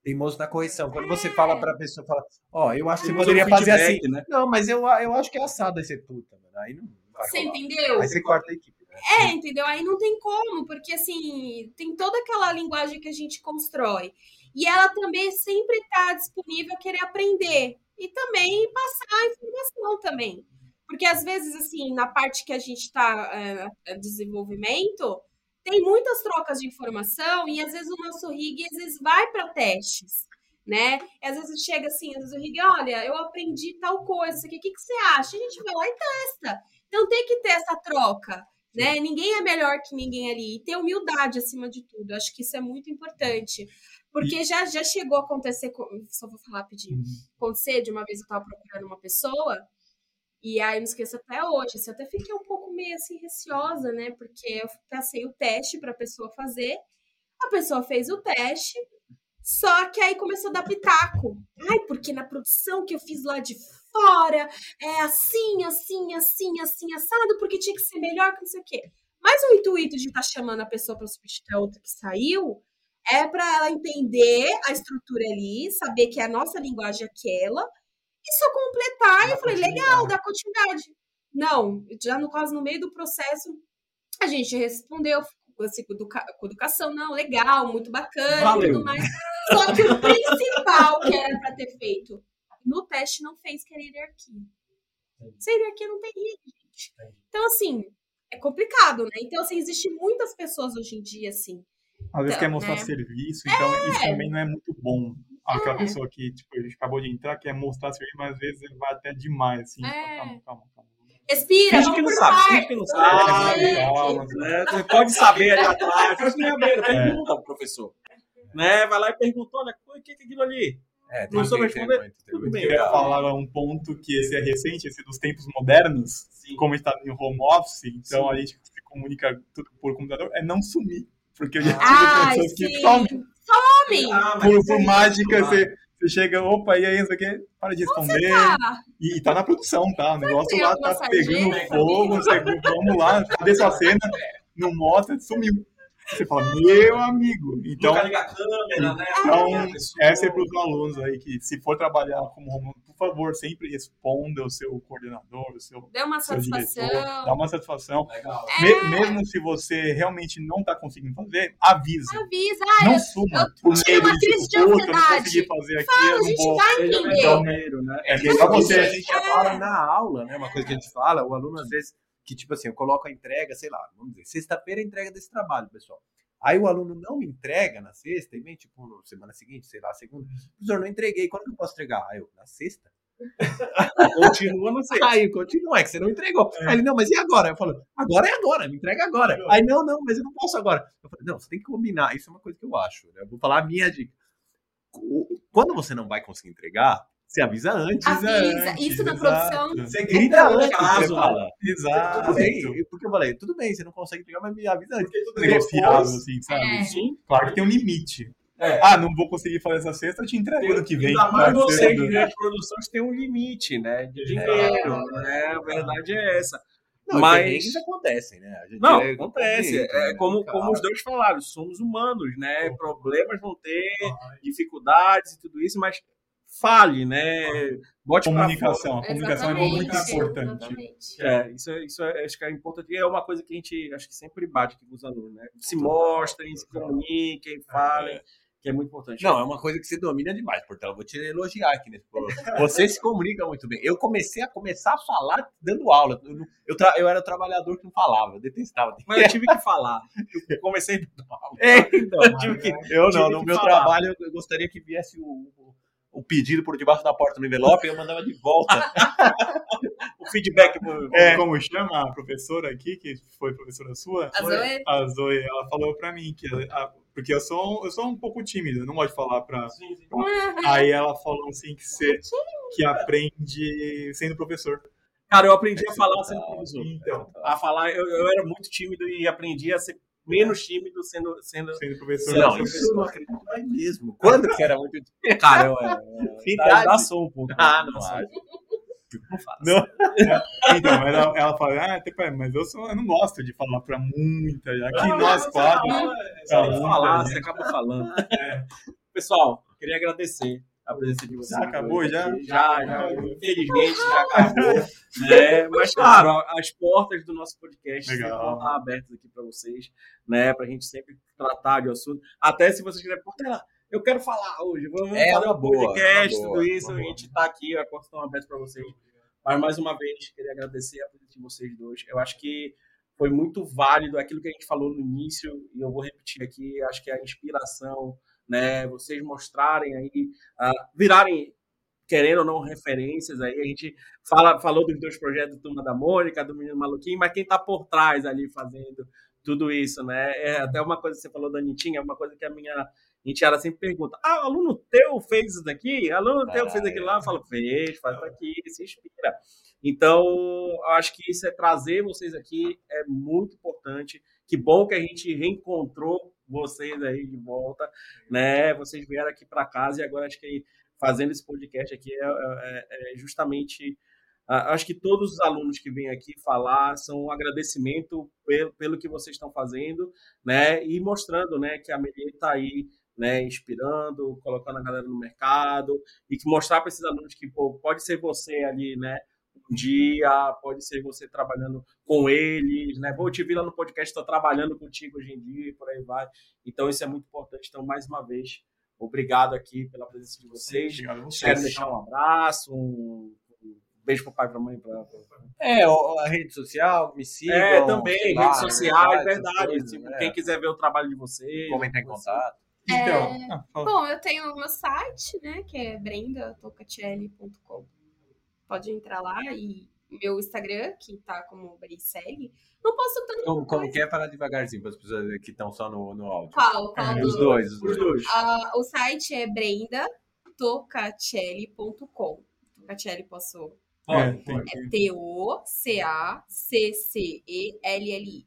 Teimoso na correção. Quando você fala pra pessoa, fala, ó, eu acho que você poderia no fazer assim. né? Não, mas eu, eu acho que é assado. Aí você, puta, mano, aí não vai Você rolar. entendeu? Aí você corta a equipe. Né? É, entendeu? Aí não tem como, porque assim, tem toda aquela linguagem que a gente constrói. E ela também sempre está disponível a querer aprender. E também passar a informação também. Porque às vezes, assim, na parte que a gente está é, desenvolvimento, tem muitas trocas de informação e às vezes o nosso rig às vezes vai para testes. Né? E às vezes chega assim, às vezes o rig, olha, eu aprendi tal coisa, o que, que você acha? A gente vai lá e testa. Então tem que ter essa troca né? Ninguém é melhor que ninguém ali. E ter humildade acima de tudo. Acho que isso é muito importante. Porque já, já chegou a acontecer, só vou falar rapidinho, acontecer de uma vez eu estava procurando uma pessoa, e aí não esqueço até hoje, assim, eu até fiquei um pouco meio assim receosa, né? Porque eu passei o teste para a pessoa fazer, a pessoa fez o teste, só que aí começou a dar pitaco. Ai, porque na produção que eu fiz lá de fora, é assim, assim, assim, assim, assado, porque tinha que ser melhor que não sei o quê. Mas o intuito de estar chamando a pessoa para substituir a outra que saiu é para ela entender a estrutura ali, saber que é a nossa linguagem aquela, e só completar. E eu falei, legal, dá continuidade. Não, já no quase no meio do processo, a gente respondeu assim, com, educa- com educação, não, legal, muito bacana e Valeu. tudo mais. Só que o principal que era para ter feito no teste não fez, que era hierarquia. Sem hierarquia não tem gente. Então, assim, é complicado, né? Então, assim, existem muitas pessoas hoje em dia, assim. Às vezes Então, quer mostrar né? serviço, então isso também não é muito bom. Aquela É. pessoa que, tipo, a gente acabou de entrar, quer mostrar serviço, mas às vezes vai até demais, assim. É. Calma, calma, calma. Respira, Finge que não por sabe, parte. finge que não sabe. né? Você pode saber ali atrás. Faz minha beira, É. pergunta ao professor. Né? Vai lá e pergunta, olha, o que é aquilo ali? É, Não tem- soube tem responder? tem Tudo bem. Eu ia falar um ponto que esse é recente, esse dos tempos modernos, Sim. como a gente está em home office, então Sim. a gente se comunica tudo por computador, é não sumir. Porque eu já tive Ai, pessoas que somem. Some! Ah, Por, por mágica, você, você chega, opa, e aí, não sei o quê, para de responder. Tá. E, e tá na produção, tá? O negócio lá tá pegando fogo, você, vamos lá, cadê sua cena? Não mostra, sumiu. Você fala, meu amigo. Então, câmera, né? Então, essa é para os alunos aí que, se for trabalhar como home office, por favor, sempre responda o seu coordenador, o seu, Deu uma seu satisfação. diretor, dá uma satisfação. Legal. É. Me- mesmo se você realmente não está conseguindo fazer, avisa. Avisa. Ah, Não eu- suma eu por tive uma crise de eu ansiedade. fazer aqui, Fala, eu a gente vou. vai entender. né? É É melhor pra você. você, a gente já fala na aula, né? Uma coisa que a gente fala, o aluno às vezes, que tipo assim, eu coloco a entrega, sei lá, vamos dizer, sexta-feira é a entrega desse trabalho, pessoal. Aí o aluno não me entrega na sexta, e vem tipo na semana seguinte, sei lá, segunda. Professor, não entreguei, quando que eu posso entregar? Aí eu, na sexta? *laughs* Continua no sei. Aí continua, é que você não entregou. Aí ele, não, mas e agora? Eu falo, agora é agora, me entrega agora. Aí, não, não, mas eu não posso agora. Eu falei, não, você tem que combinar. Isso é uma coisa que eu acho. Né? Eu vou falar a minha dica. Quando você não vai conseguir entregar, Você avisa antes. Avisa. antes, Isso na exato. produção. Você grita antes. caso, você fala. Exato. Tudo bem, porque eu falei, tudo bem, você não consegue pegar, mas me avisa antes. Seria fiável, assim, sabe? É. Sim. Claro que tem um limite. É. Ah, não vou conseguir fazer essa sexta, eu te entrego ano que vem. Ainda mais vocês do- de produções têm um limite, né? De dinheiro, né? A verdade é essa. Não, Mas- perrengues acontecem, né? A gente Não, é- acontece. né? É como, como os dois falaram, somos humanos, né? Problemas vão ter, dificuldades e tudo isso, mas fale, né? Bote Comunicação. A comunicação é muito importante. É, isso, é- isso é, acho que é importante. E é uma coisa que a gente acho que sempre bate aqui com os alunos, né? Se mostrem, se comuniquem, falem, que é muito importante. Não, é uma coisa que você domina demais, Portela. Eu Vou te elogiar aqui nesse programa. Você se comunica muito bem. Eu comecei a começar a falar dando aula. Eu, eu, tra- eu era o trabalhador que não falava, eu detestava. Mas eu tive que falar. Eu comecei dando aula. É, então, Eu tive que, eu tive não, no que meu falar. trabalho eu gostaria que viesse o, o- o pedido por debaixo da porta no envelope e eu mandava de volta. *laughs* o feedback. pro- É. Como chama a professora aqui, que foi professora sua? A Zoe? A Zoe, ela falou pra mim que. a- porque eu sou, eu sou um pouco tímido, eu não gosto de falar pra. Aí ela falou assim que você que aprende sendo professor. Cara, eu aprendi a falar sendo professor. Então, A falar, eu, eu era muito tímido e aprendi a ser menos tímido sendo. sendo... sendo professor. Não, isso eu não acredito mais mesmo. Quando que era muito. Cara, eu era. Idade. Dá som um pouco. Ah, não Dá. Não fala. Não. *laughs* Então, ela, ela fala, ah, até pai, mas eu, sou, eu não gosto de falar pra muita. Aqui Não, nós não, quatro. Você falar, você acaba falando. Pessoal, queria agradecer a presença de vocês. Já acabou, já? Já, já. Infelizmente, já acabou. *laughs* né? Mas, claro, as portas do nosso podcast estar abertas aqui para vocês, né? Pra gente sempre tratar de assunto. Até se vocês quiserem, Portela, eu quero falar hoje. Vamos É fazer uma um boa, podcast, uma tudo boa, isso. A boa. gente tá aqui, as portas estão abertas para vocês. Mas, mais uma vez, queria agradecer a presença de vocês dois. Eu acho que foi muito válido aquilo que a gente falou no início, e eu vou repetir aqui, acho que a inspiração, né, vocês mostrarem aí, ah, virarem, querendo ou não, referências aí, a gente fala, falou dos dois projetos do Turma da Mônica, do Menino Maluquinho, mas quem está por trás ali fazendo tudo isso, né, é até uma coisa que você falou da Anitinha, é uma coisa que a minha Entiara sempre pergunta, ah, aluno teu fez isso daqui? Aluno teu fez Ah, aquilo é. lá? Eu falo, fez, faz aqui, se inspira. Então, eu acho que isso é trazer vocês aqui, é muito importante. Que bom que a gente reencontrou vocês aí de volta, né? Vocês vieram aqui para casa e agora acho que fazendo esse podcast aqui é, é- é justamente. ah, Acho que todos os alunos que vêm aqui falar são um agradecimento pelo, pelo que vocês estão fazendo, né? E mostrando, né, que a Melier está aí, né, inspirando, colocando a galera no mercado e que mostrar para esses alunos que pô, pode ser você ali, né? Um dia, pode ser você trabalhando com eles, né? Vou te vir lá no podcast, estou trabalhando contigo hoje em dia, por aí vai. Então, isso é muito importante. Então, mais uma vez, obrigado aqui pela presença de vocês. Obrigado a vocês. Quero deixar um abraço, um, um beijo pro pai e pra mãe. Pra, pra- É, a rede social, me sigam. É, também, lá, redes sociais, essas verdade. coisas, Tipo, né? Quem quiser ver o trabalho de vocês. Como entrar em contato. Então, ah, fala. Bom, eu tenho o meu site, né, que é brendatocacelli.com. Pode entrar lá e meu Instagram, que tá como Bricelli. Não posso tanto Como, como coisa. que é falar devagarzinho para as pessoas que estão só no, no áudio? Qual? Qual É, do- Os dois, os Os dois. dois. Ah, o site é brendatocacelli.com. Tocacelli posso. É, tem É T-O-C-A-C-C-E-L-L-I.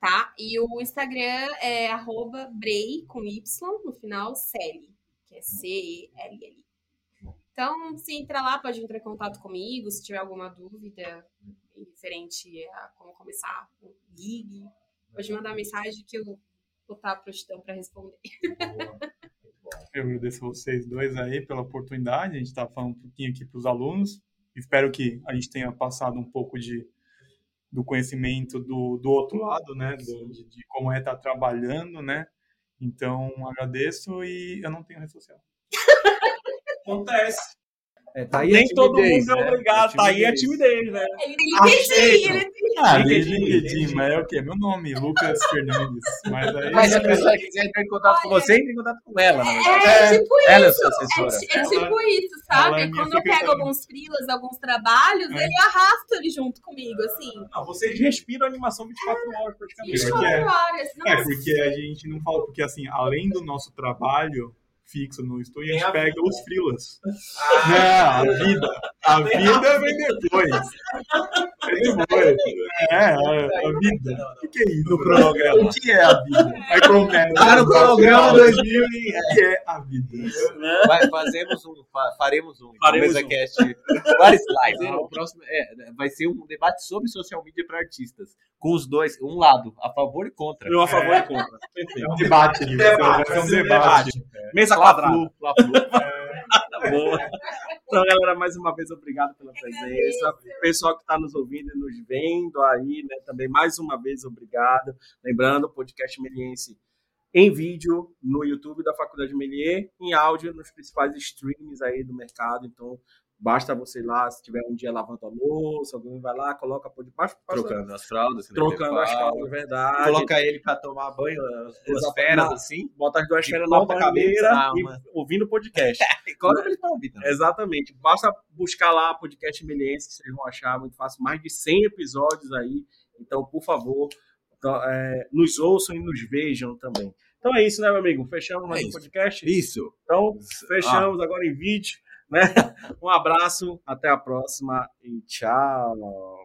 Tá? E o Instagram é arroba Brei com Y no final, Celi, que é C-E-L-L-I. Então, se entrar lá, pode entrar em contato comigo, se tiver alguma dúvida referente a como começar, ligue. Pode mandar mensagem que eu vou estar à prontidão para responder. *laughs* Eu agradeço vocês dois aí pela oportunidade. A gente está falando um pouquinho aqui para os alunos. Espero que a gente tenha passado um pouco de, do conhecimento do, do outro lado, né? Do- de, de como é estar trabalhando, né? Então, agradeço e eu não tenho rede social. Acontece. É, tá aí Nem todo mundo é né? obrigado. A Tá aí a timidez. né? Ele tem. LinkedIn, ele tem Ah, LinkedIn, mas é o quê? Meu nome, Lucas Fernandes. Mas aí. Mas se a pessoa quiser entrar em contato com você, entre em contato com ela, na verdade. É, tipo Ela é isso. sua É, é tipo Ela- isso, sabe? é Quando eu pego alguns freelas, alguns trabalhos, É. ele arrasta ele junto comigo, assim. Não, vocês respiram animação 24 horas praticamente. Pior 24 que é. horas. É, Nossa, porque a gente não fala, porque assim, além do nosso trabalho, fixo no estúdio, Tem a a gente pega vida. os freelas. Ah, Não, a vida. A vida vem depois. Vem depois. É, a, a vida. O que, que é isso? No cronograma. O que é a vida? Aí começa. Tá no cronograma 2000 e... O que é a vida? Vai, fazemos um, fa- faremos um Faremos mesa um. cast. Vários slides. O próximo é, vai ser um debate sobre social media para artistas. Com os dois, um lado, a favor e contra. eu a favor É. e contra. É um debate. Debate, ser um vai ser um debate. Mesa. Fla-flu. Tá *laughs* bom. Então, galera, mais uma vez, obrigado pela presença. Pessoal que está nos ouvindo e nos vendo aí, né? Também, mais uma vez, obrigado. Lembrando, o podcast Meliense em vídeo no YouTube da Faculdade Melier, em áudio nos principais streams aí do mercado. Então, basta você ir lá, se tiver um dia lavando a louça, alguém vai lá, coloca basta, basta- Trocando as fraldas. trocando as é verdade. Coloca ele pra tomar banho, as duas Exato. feras Na- assim. Bota as duas de férias na banheira cabeça, e uma- ouvindo o podcast. *laughs* E coloca ele pra ouvir também. Exatamente. Basta buscar lá podcast Meliense, que vocês vão achar muito fácil. Mais de 100 episódios aí. Então, por favor, então, é, nos ouçam e nos vejam também. Então é isso, né, meu amigo? Fechamos mais É um podcast. Isso. Então, fechamos agora em vídeo. Né? *laughs* Um abraço, até a próxima e tchau.